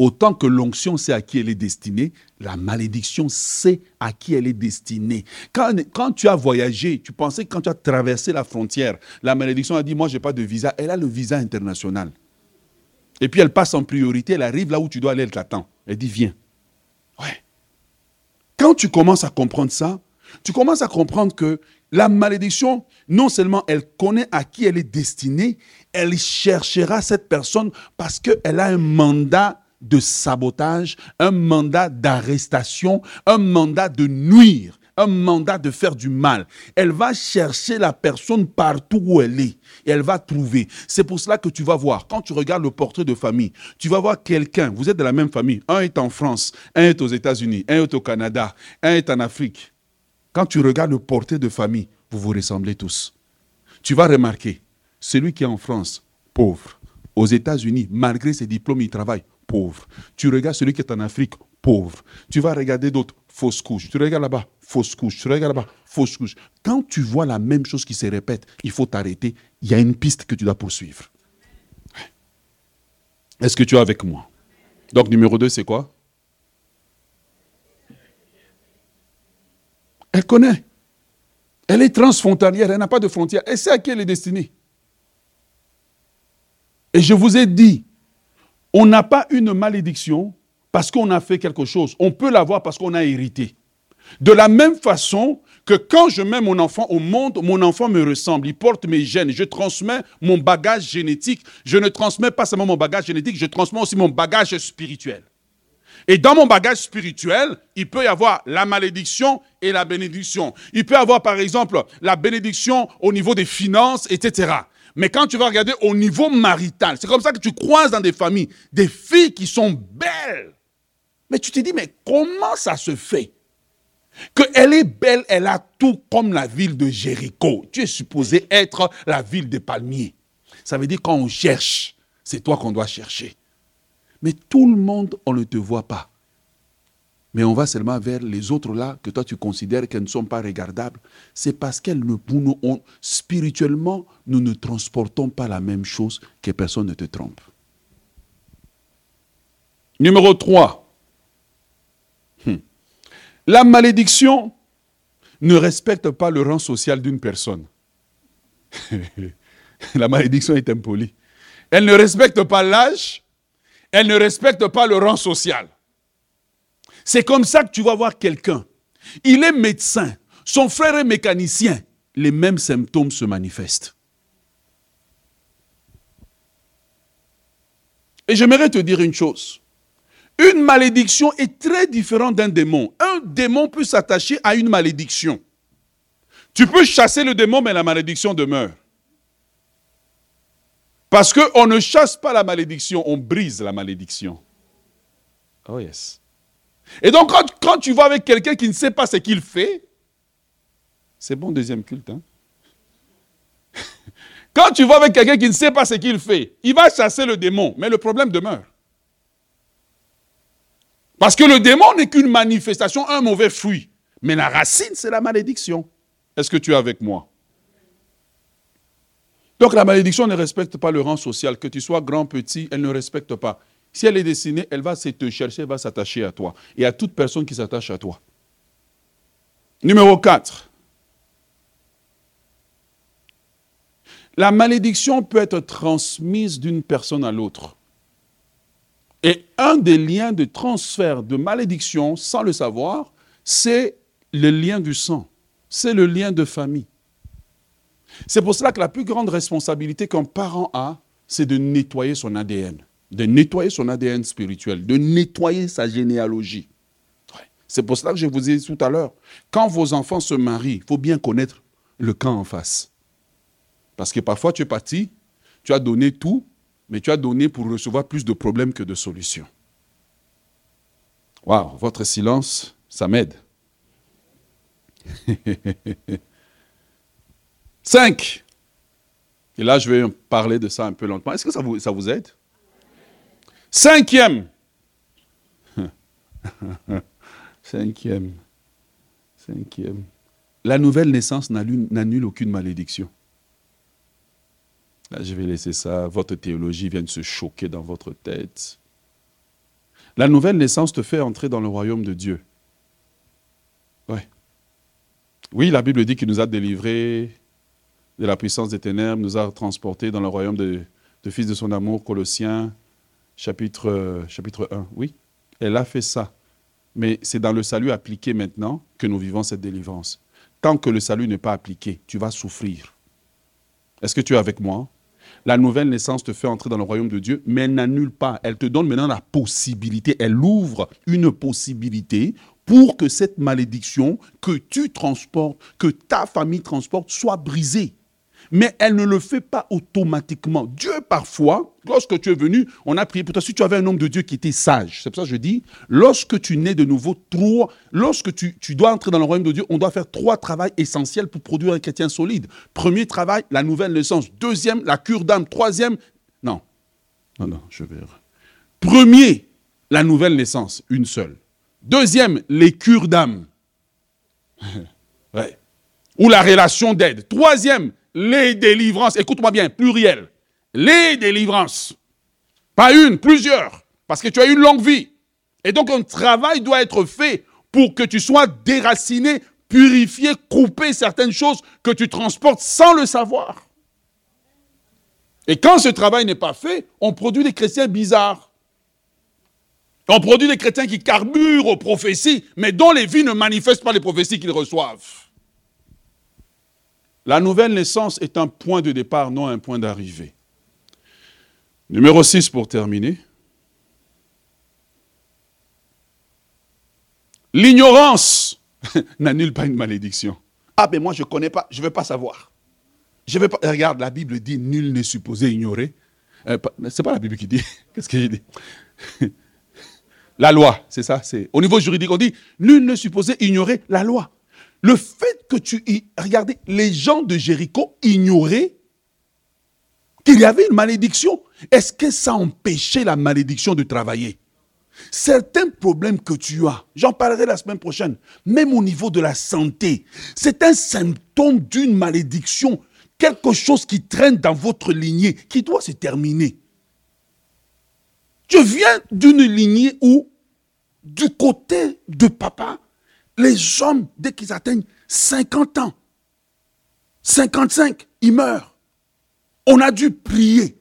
Autant que l'onction sait à qui elle est destinée, la malédiction sait à qui elle est destinée. Quand, tu as voyagé, tu pensais que quand tu as traversé la frontière, la malédiction a dit, moi, je n'ai pas de visa. Elle a le visa international. Et puis elle passe en priorité, elle arrive là où tu dois aller, elle t'attend. Elle dit, viens. Ouais. Quand tu commences à comprendre ça, tu commences à comprendre que la malédiction, non seulement elle connaît à qui elle est destinée, elle cherchera cette personne parce qu'elle a un mandat de sabotage, un mandat d'arrestation, un mandat de nuire, un mandat de faire du mal. Elle va chercher la personne partout où elle est et elle va trouver. C'est pour cela que tu vas voir, quand tu regardes le portrait de famille, tu vas voir quelqu'un, vous êtes de la même famille, un est en France, un est aux États-Unis, un est au Canada, un est en Afrique. Quand tu regardes le portrait de famille, vous vous ressemblez tous. Tu vas remarquer, celui qui est en France, pauvre. Aux États-Unis, malgré ses diplômes, il travaille pauvre. Tu regardes celui qui est en Afrique, pauvre. Tu vas regarder d'autres, fausse couche. Tu regardes là-bas, fausse couche. Tu regardes là-bas, fausse couche. Quand tu vois la même chose qui se répète, il faut t'arrêter. Il y a une piste que tu dois poursuivre. Est-ce que tu es avec moi? Donc, numéro 2, c'est quoi? Elle connaît. Elle est transfrontalière, elle n'a pas de frontières. Elle sait à qui elle est destinée. Et je vous ai dit, on n'a pas une malédiction parce qu'on a fait quelque chose. On peut l'avoir parce qu'on a hérité. De la même façon, que quand je mets mon enfant au monde, mon enfant me ressemble, il porte mes gènes, je transmets mon bagage génétique. Je ne transmets pas seulement mon bagage génétique, je transmets aussi mon bagage spirituel. Et dans mon bagage spirituel, il peut y avoir la malédiction et la bénédiction. Il peut y avoir, par exemple, la bénédiction au niveau des finances, etc. Mais quand tu vas regarder au niveau marital, c'est comme ça que tu croises dans des familles des filles qui sont belles. Mais tu te dis, mais comment ça se fait qu'elle est belle, elle a tout comme la ville de Jéricho? Tu es supposé être la ville des palmiers. Ça veut dire quand on cherche, c'est toi qu'on doit chercher. Mais tout le monde, on ne te voit pas. Mais on va seulement vers les autres là que toi tu considères qu'elles ne sont pas regardables. C'est parce qu'elles ne nous, spirituellement, nous ne transportons pas la même chose que personne ne te trompe. Numéro 3. Hmm. La malédiction ne respecte pas le rang social d'une personne. la malédiction est impolie. Elle ne respecte pas l'âge, elle ne respecte pas le rang social. C'est comme ça que tu vas voir quelqu'un. Il est médecin, son frère est mécanicien, les mêmes symptômes se manifestent. Et j'aimerais te dire une chose. Une malédiction est très différente d'un démon. Un démon peut s'attacher à une malédiction. Tu peux chasser le démon, mais la malédiction demeure. Parce qu'on ne chasse pas la malédiction, on brise la malédiction. Oh yes. Et donc quand, tu vas avec quelqu'un qui ne sait pas ce qu'il fait, c'est bon deuxième culte. Hein? quand tu vas avec quelqu'un qui ne sait pas ce qu'il fait, il va chasser le démon, mais le problème demeure. Parce que le démon n'est qu'une manifestation, un mauvais fruit. Mais la racine, c'est la malédiction. Est-ce que tu es avec moi? Donc la malédiction ne respecte pas le rang social. Que tu sois grand, petit, elle ne respecte pas. Si elle est destinée, elle va se te chercher, elle va s'attacher à toi. Et à toute personne qui s'attache à toi. Numéro 4. La malédiction peut être transmise d'une personne à l'autre. Et un des liens de transfert de malédiction, sans le savoir, c'est le lien du sang. C'est le lien de famille. C'est pour cela que la plus grande responsabilité qu'un parent a, c'est de nettoyer son ADN, de nettoyer son ADN spirituel, de nettoyer sa généalogie. C'est pour cela que je vous ai dit tout à l'heure, quand vos enfants se marient, il faut bien connaître le camp en face. Parce que parfois tu es parti, tu as donné tout, mais tu as donné pour recevoir plus de problèmes que de solutions. Waouh, votre silence, ça m'aide. 5. Et là, je vais parler de ça un peu lentement. Est-ce que ça vous, ça vous aide? Cinquième. Cinquième. Cinquième. La nouvelle naissance n'annule aucune malédiction. Je vais laisser ça. Votre théologie vient de se choquer dans votre tête. La nouvelle naissance te fait entrer dans le royaume de Dieu. Ouais. Oui, la Bible dit qu'il nous a délivrés de la puissance des ténèbres, nous a transportés dans le royaume de, Fils de son amour, Colossiens, chapitre, chapitre 1. Oui, elle a fait ça. Mais c'est dans le salut appliqué maintenant que nous vivons cette délivrance. Tant que le salut n'est pas appliqué, tu vas souffrir. Est-ce que tu es avec moi? La nouvelle naissance te fait entrer dans le royaume de Dieu, mais elle n'annule pas. Elle te donne maintenant la possibilité, elle ouvre une possibilité pour que cette malédiction que tu transportes, que ta famille transporte, soit brisée mais elle ne le fait pas automatiquement. Dieu, parfois, lorsque tu es venu, on a prié pour toi. Si tu avais un homme de Dieu qui était sage, c'est pour ça que je dis, lorsque tu nais de nouveau, trois, lorsque tu, dois entrer dans le royaume de Dieu, on doit faire trois travaux essentiels pour produire un chrétien solide. Premier travail, la nouvelle naissance. Deuxième, la cure d'âme. Troisième, non, non, non, je vais. Premier, la nouvelle naissance, une seule. Deuxième, les cures d'âme. ouais. Ou la relation d'aide. Troisième, les délivrances. Écoute-moi bien, pluriel. Les délivrances. Pas une, plusieurs. Parce que tu as une longue vie. Et donc un travail doit être fait pour que tu sois déraciné, purifié, couper certaines choses que tu transportes sans le savoir. Et quand ce travail n'est pas fait, on produit des chrétiens bizarres. On produit des chrétiens qui carburent aux prophéties, mais dont les vies ne manifestent pas les prophéties qu'ils reçoivent. La nouvelle naissance est un point de départ, non un point d'arrivée. Numéro 6 pour terminer. L'ignorance n'annule pas une malédiction. Ah ben moi je ne connais pas, je ne veux pas savoir. Je veux pas. Regarde, la Bible dit nul n'est supposé ignorer. Euh, c'est pas la Bible qui dit. Qu'est-ce que j'ai dit? La loi, c'est ça. C'est au niveau juridique, on dit nul n'est supposé ignorer la loi. Le fait que tu regardez, les gens de Jéricho ignoraient qu'il y avait une malédiction. Est-ce que ça empêchait la malédiction de travailler? Certains problèmes que tu as, j'en parlerai la semaine prochaine, même au niveau de la santé, c'est un symptôme d'une malédiction, quelque chose qui traîne dans votre lignée, qui doit se terminer. Je viens d'une lignée où, du côté de papa, les hommes, dès qu'ils atteignent 50 ans, 55, ils meurent. On a dû prier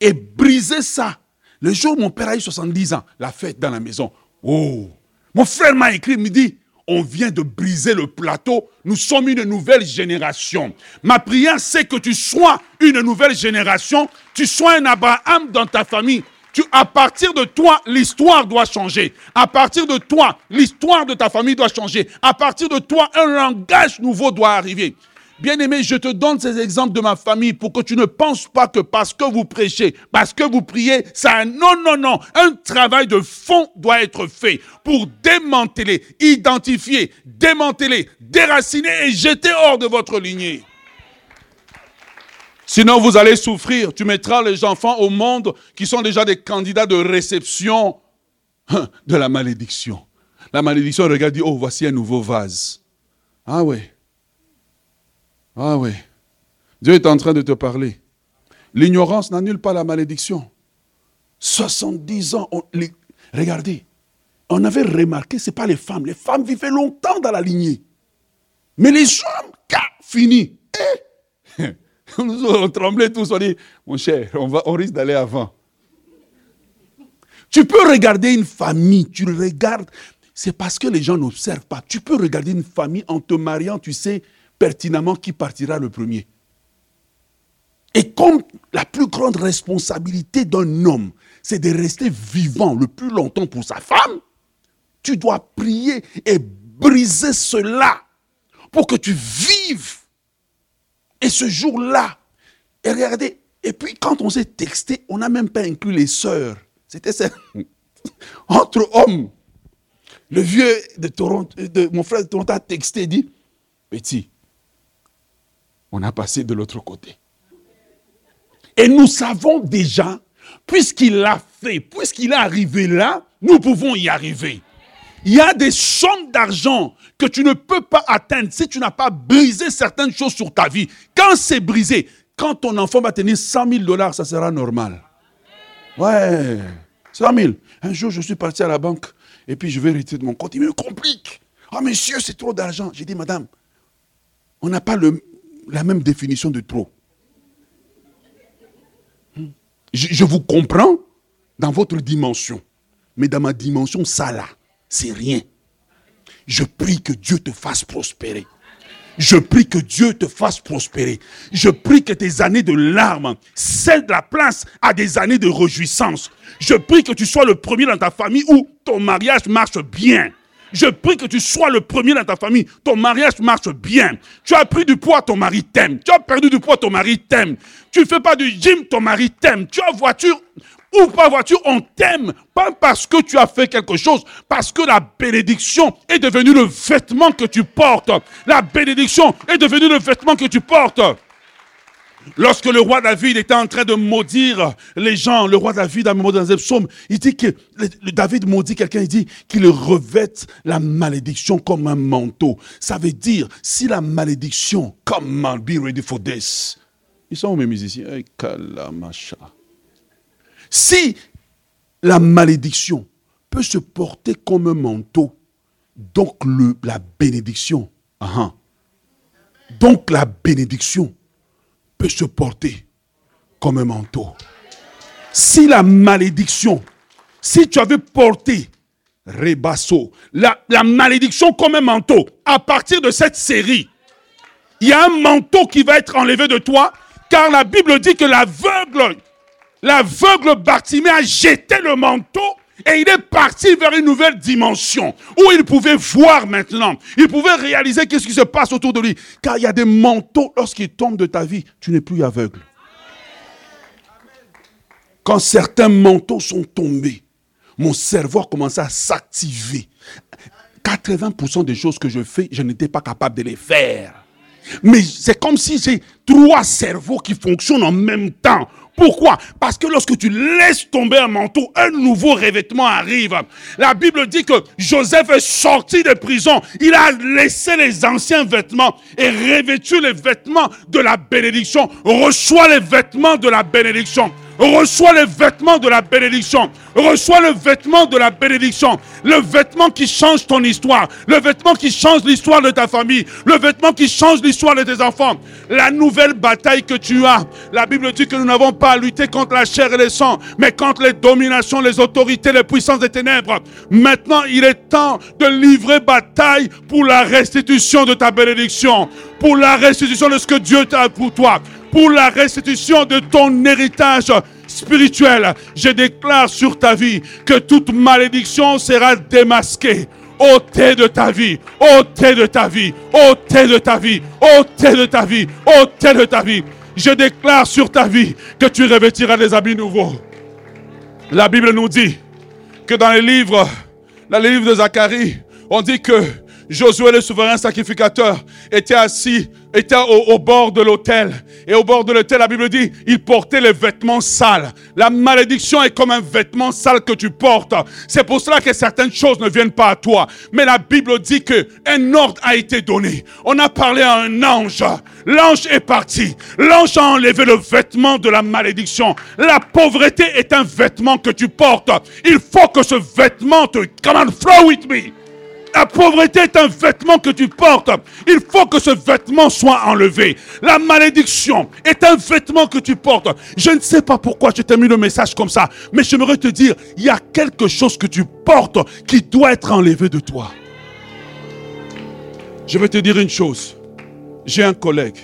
et briser ça. Le jour où mon père a eu 70 ans, la fête dans la maison. Oh, mon frère m'a écrit, il me dit, on vient de briser le plateau, nous sommes une nouvelle génération. Ma prière, c'est que tu sois une nouvelle génération, tu sois un Abraham dans ta famille, à partir de toi, l'histoire doit changer. À partir de toi, l'histoire de ta famille doit changer. À partir de toi, un langage nouveau doit arriver. Bien-aimé, je te donne ces exemples de ma famille pour que tu ne penses pas que parce que vous prêchez, parce que vous priez, ça non, non, non. Un travail de fond doit être fait pour démanteler, identifier, démanteler, déraciner et jeter hors de votre lignée. Sinon, vous allez souffrir. Tu mettras les enfants au monde qui sont déjà des candidats de réception hein, de la malédiction. La malédiction regarde, dit, oh, voici un nouveau vase. Ah oui. Ah oui. Dieu est en train de te parler. L'ignorance n'annule pas la malédiction. 70 ans, regardez, on avait remarqué, ce n'est pas les femmes. Les femmes vivaient longtemps dans la lignée. Mais les hommes, fini. Eh, Nous on tremblait tous, on dit, mon cher, on, va, on risque d'aller avant. Tu peux regarder une famille, tu regardes, c'est parce que les gens n'observent pas. Tu peux regarder une famille en te mariant, tu sais pertinemment qui partira le premier. Et comme la plus grande responsabilité d'un homme, c'est de rester vivant le plus longtemps pour sa femme, tu dois prier et briser cela pour que tu vives et ce jour-là, et regardez, et puis quand on s'est texté, on n'a même pas inclus les sœurs. C'était ça. Entre hommes. Le vieux de Toronto, mon frère de Toronto a texté et dit, Petit, on a passé de l'autre côté. Et nous savons déjà, puisqu'il l'a fait, puisqu'il est arrivé là, nous pouvons y arriver. Il y a des sommes d'argent que tu ne peux pas atteindre si tu n'as pas brisé certaines choses sur ta vie. Quand c'est brisé, quand ton enfant va tenir 100 000 dollars, ça sera normal. Ouais, 100 000. Un jour, je suis parti à la banque et puis je vais hériter de mon compte. Il me complique. Ah, monsieur, c'est trop d'argent. J'ai dit, madame, on n'a pas le, la même définition de trop. Je, je vous comprends dans votre dimension. Mais dans ma dimension, ça là, c'est rien. Je prie que Dieu te fasse prospérer. Je prie que Dieu te fasse prospérer. Je prie que tes années de larmes cèdent la place à des années de réjouissance. Je prie que tu sois le premier dans ta famille où ton mariage marche bien. Je prie que tu sois le premier dans ta famille. Ton mariage marche bien. Tu as pris du poids, ton mari t'aime. Tu as perdu du poids, ton mari t'aime. Tu ne fais pas du gym, ton mari t'aime. Tu as voiture, ou pas voiture, on t'aime. Pas parce que tu as fait quelque chose, parce que la bénédiction est devenue le vêtement que tu portes. La bénédiction est devenue le vêtement que tu portes. Lorsque le roi David était en train de maudire les gens, le roi David, a moment dans un psaume, il dit que David maudit quelqu'un, il dit qu'il revête la malédiction comme un manteau. Ça veut dire, si la malédiction, come on, be ready for this. Ils sont mes musiciens? Si la malédiction peut se porter comme un manteau, donc la bénédiction, donc la bénédiction peut se porter comme un manteau. Si la malédiction, si tu avais porté Rebasso, la, la malédiction comme un manteau, à partir de cette série, Il y a un manteau qui va être enlevé de toi, car la Bible dit que l'aveugle, l'aveugle Bartimée a jeté le manteau et il est parti vers une nouvelle dimension où il pouvait voir maintenant. Il pouvait réaliser qu'est-ce qui se passe autour de lui. Car il y a des manteaux, lorsqu'ils tombent de ta vie, tu n'es plus aveugle. Quand certains manteaux sont tombés, mon cerveau a commencé à s'activer. 80% des choses que je fais, je n'étais pas capable de les faire. Mais c'est comme si j'ai trois cerveaux qui fonctionnent en même temps. Pourquoi? Parce que lorsque tu laisses tomber un manteau, un nouveau revêtement arrive. La Bible dit que Joseph est sorti de prison. Il a laissé les anciens vêtements et revêtu les vêtements de la bénédiction. Reçoit les vêtements de la bénédiction. Reçois le vêtement de la bénédiction. Reçois le vêtement de la bénédiction. Le vêtement qui change ton histoire. Le vêtement qui change l'histoire de ta famille. Le vêtement qui change l'histoire de tes enfants. La nouvelle bataille que tu as. La Bible dit que nous n'avons pas à lutter contre la chair et le sang, mais contre les dominations, les autorités, les puissances des ténèbres. Maintenant, il est temps de livrer bataille pour la restitution de ta bénédiction. Pour la restitution de ce que Dieu t'a pour toi pour la restitution de ton héritage spirituel. Je déclare sur ta vie que toute malédiction sera démasquée. Ôtez de ta vie, ôtez de ta vie, ôtez de ta vie, ôtez de ta vie, ôtez de ta vie. Je déclare sur ta vie que tu revêtiras des habits nouveaux. La Bible nous dit que dans les livres, dans les livres de Zacharie, on dit que Josué, le souverain sacrificateur, était assis, était au, bord de l'autel. Et au bord de l'autel, la Bible dit, il portait les vêtements sales. La malédiction est comme un vêtement sale que tu portes. C'est pour cela que certaines choses ne viennent pas à toi. Mais la Bible dit que un ordre a été donné. On a parlé à un ange. L'ange est parti. L'ange a enlevé le vêtement de la malédiction. La pauvreté est un vêtement que tu portes. Il faut que ce vêtement te... Come on, flow with me. La pauvreté est un vêtement que tu portes. Il faut que ce vêtement soit enlevé. La malédiction est un vêtement que tu portes. Je ne sais pas pourquoi je t'ai mis le message comme ça, mais j'aimerais te dire, il y a quelque chose que tu portes qui doit être enlevé de toi. Je vais te dire une chose. J'ai un collègue.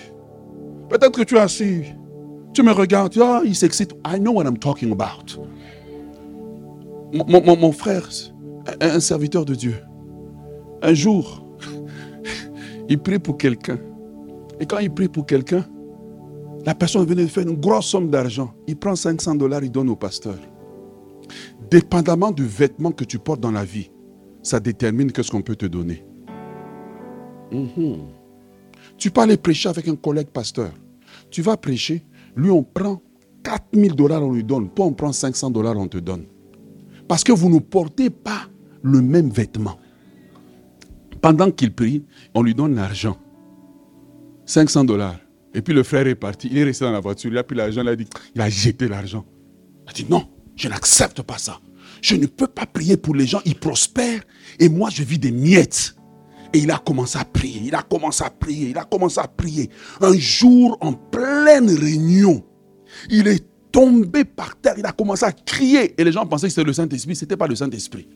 Peut-être que tu es assis. Tu me regardes. Ah, il s'excite. I know what I'm talking about. Mon, mon frère, un serviteur de Dieu. Un jour, il prie pour quelqu'un. Et quand il prie pour quelqu'un, la personne venait de faire une grosse somme d'argent. Il prend 500 dollars, il donne au pasteur. Dépendamment du vêtement que tu portes dans la vie, ça détermine ce qu'on peut te donner. Mhm. Tu peux aller prêcher avec un collègue pasteur. Tu vas prêcher, lui on prend 4000 dollars, on lui donne. Toi on prend 500 dollars, on te donne. Parce que vous ne portez pas le même vêtement. Pendant qu'il prie, on lui donne l'argent. 500 dollars. Et puis le frère est parti. Il est resté dans la voiture. Il a pris l'argent. Il a dit, il a jeté l'argent. Il a dit, non, je n'accepte pas ça. Je ne peux pas prier pour les gens. Ils prospèrent. Et moi, je vis des miettes. Et il a commencé à prier. Il a commencé à prier. Il a commencé à prier. Un jour, en pleine réunion, il est tombé par terre. Il a commencé à crier. Et les gens pensaient que c'était le Saint-Esprit. Ce n'était pas le Saint-Esprit.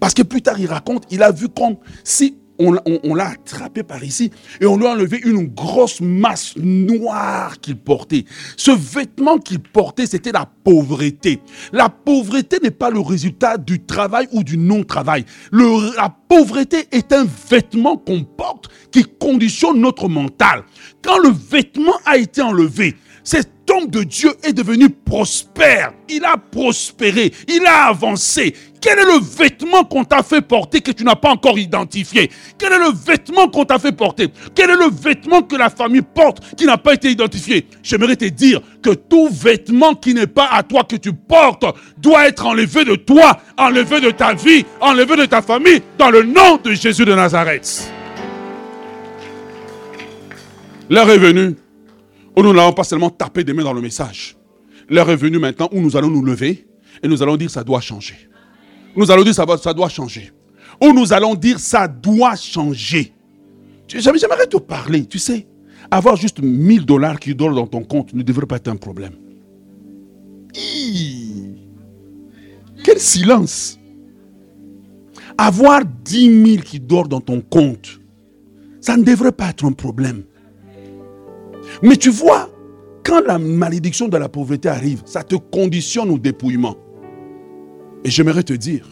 Parce que plus tard, il raconte, il a vu comme si on, l'a attrapé par ici et on lui a enlevé une grosse masse noire qu'il portait. Ce vêtement qu'il portait, c'était la pauvreté. La pauvreté n'est pas le résultat du travail ou du non-travail. La pauvreté est un vêtement qu'on porte qui conditionne notre mental. Quand le vêtement a été enlevé, cet homme de Dieu est devenu prospère. Il a prospéré, il a avancé. Quel est le vêtement qu'on t'a fait porter que tu n'as pas encore identifié? Quel est le vêtement qu'on t'a fait porter? Quel est le vêtement que la famille porte qui n'a pas été identifié? J'aimerais te dire que tout vêtement qui n'est pas à toi que tu portes doit être enlevé de toi, enlevé de ta vie, enlevé de ta famille, dans le nom de Jésus de Nazareth. L'heure est venue où nous n'allons pas seulement taper des mains dans le message. L'heure est venue maintenant où nous allons nous lever et nous allons dire ça doit changer. Nous allons dire ça, ça doit changer. Où nous allons dire ça doit changer. J'aimerais te parler, tu sais. Avoir juste 1000 dollars qui dorment dans ton compte ne devrait pas être un problème. Quel silence. Avoir 10 000 qui dorment dans ton compte, ça ne devrait pas être un problème. Mais tu vois, quand la malédiction de la pauvreté arrive, ça te conditionne au dépouillement. Et j'aimerais te dire,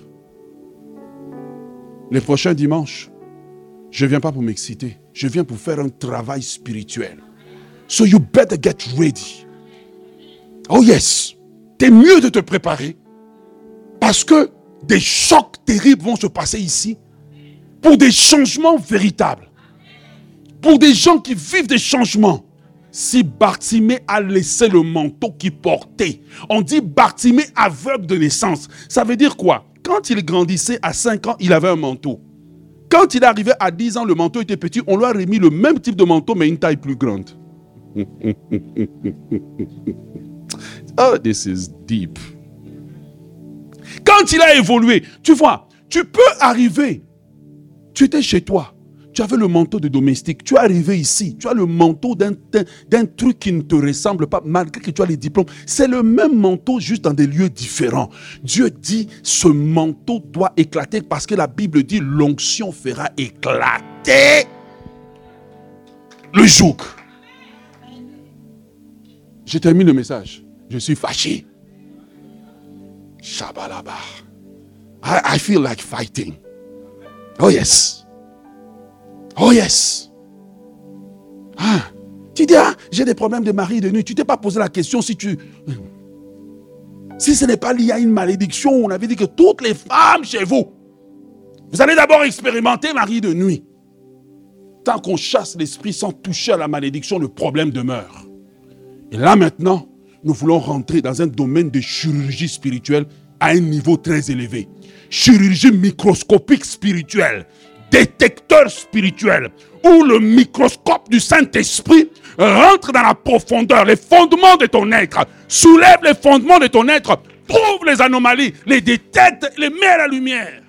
les prochains dimanches, je ne viens pas pour m'exciter, je viens pour faire un travail spirituel. So you better get ready. Oh yes, c'est mieux de te préparer parce que des chocs terribles vont se passer ici pour des changements véritables. Pour des gens qui vivent des changements. Si Bartimée a laissé le manteau qu'il portait, on dit Bartimée aveugle de naissance. Ça veut dire quoi? Quand il grandissait à 5 ans, il avait un manteau. Quand il arrivait à 10 ans, le manteau était petit, on lui a remis le même type de manteau, mais une taille plus grande. oh, this is deep. Quand il a évolué, tu vois, tu peux arriver. Tu étais chez toi. Tu avais le manteau de domestique. Tu es arrivé ici. Tu as le manteau d'un truc qui ne te ressemble pas, malgré que tu as les diplômes. C'est le même manteau, juste dans des lieux différents. Dieu dit, ce manteau doit éclater parce que la Bible dit, l'onction fera éclater le joug. Je termine le message. Je suis fâché. Shabalaba. I, I feel like fighting. Oh yes. Oh yes. Ah, tu dis, ah, j'ai des problèmes de mari de nuit. Tu t'es pas posé la question si tu... Si ce n'est pas lié à une malédiction, on avait dit que toutes les femmes chez vous, vous allez d'abord expérimenter mari de nuit. Tant qu'on chasse l'esprit sans toucher à la malédiction, le problème demeure. Et là maintenant, nous voulons rentrer dans un domaine de chirurgie spirituelle à un niveau très élevé. Chirurgie microscopique spirituelle, détecteur spirituel, où le microscope du Saint-Esprit rentre dans la profondeur, les fondements de ton être, soulève les fondements de ton être, trouve les anomalies, les détecte, les met à la lumière.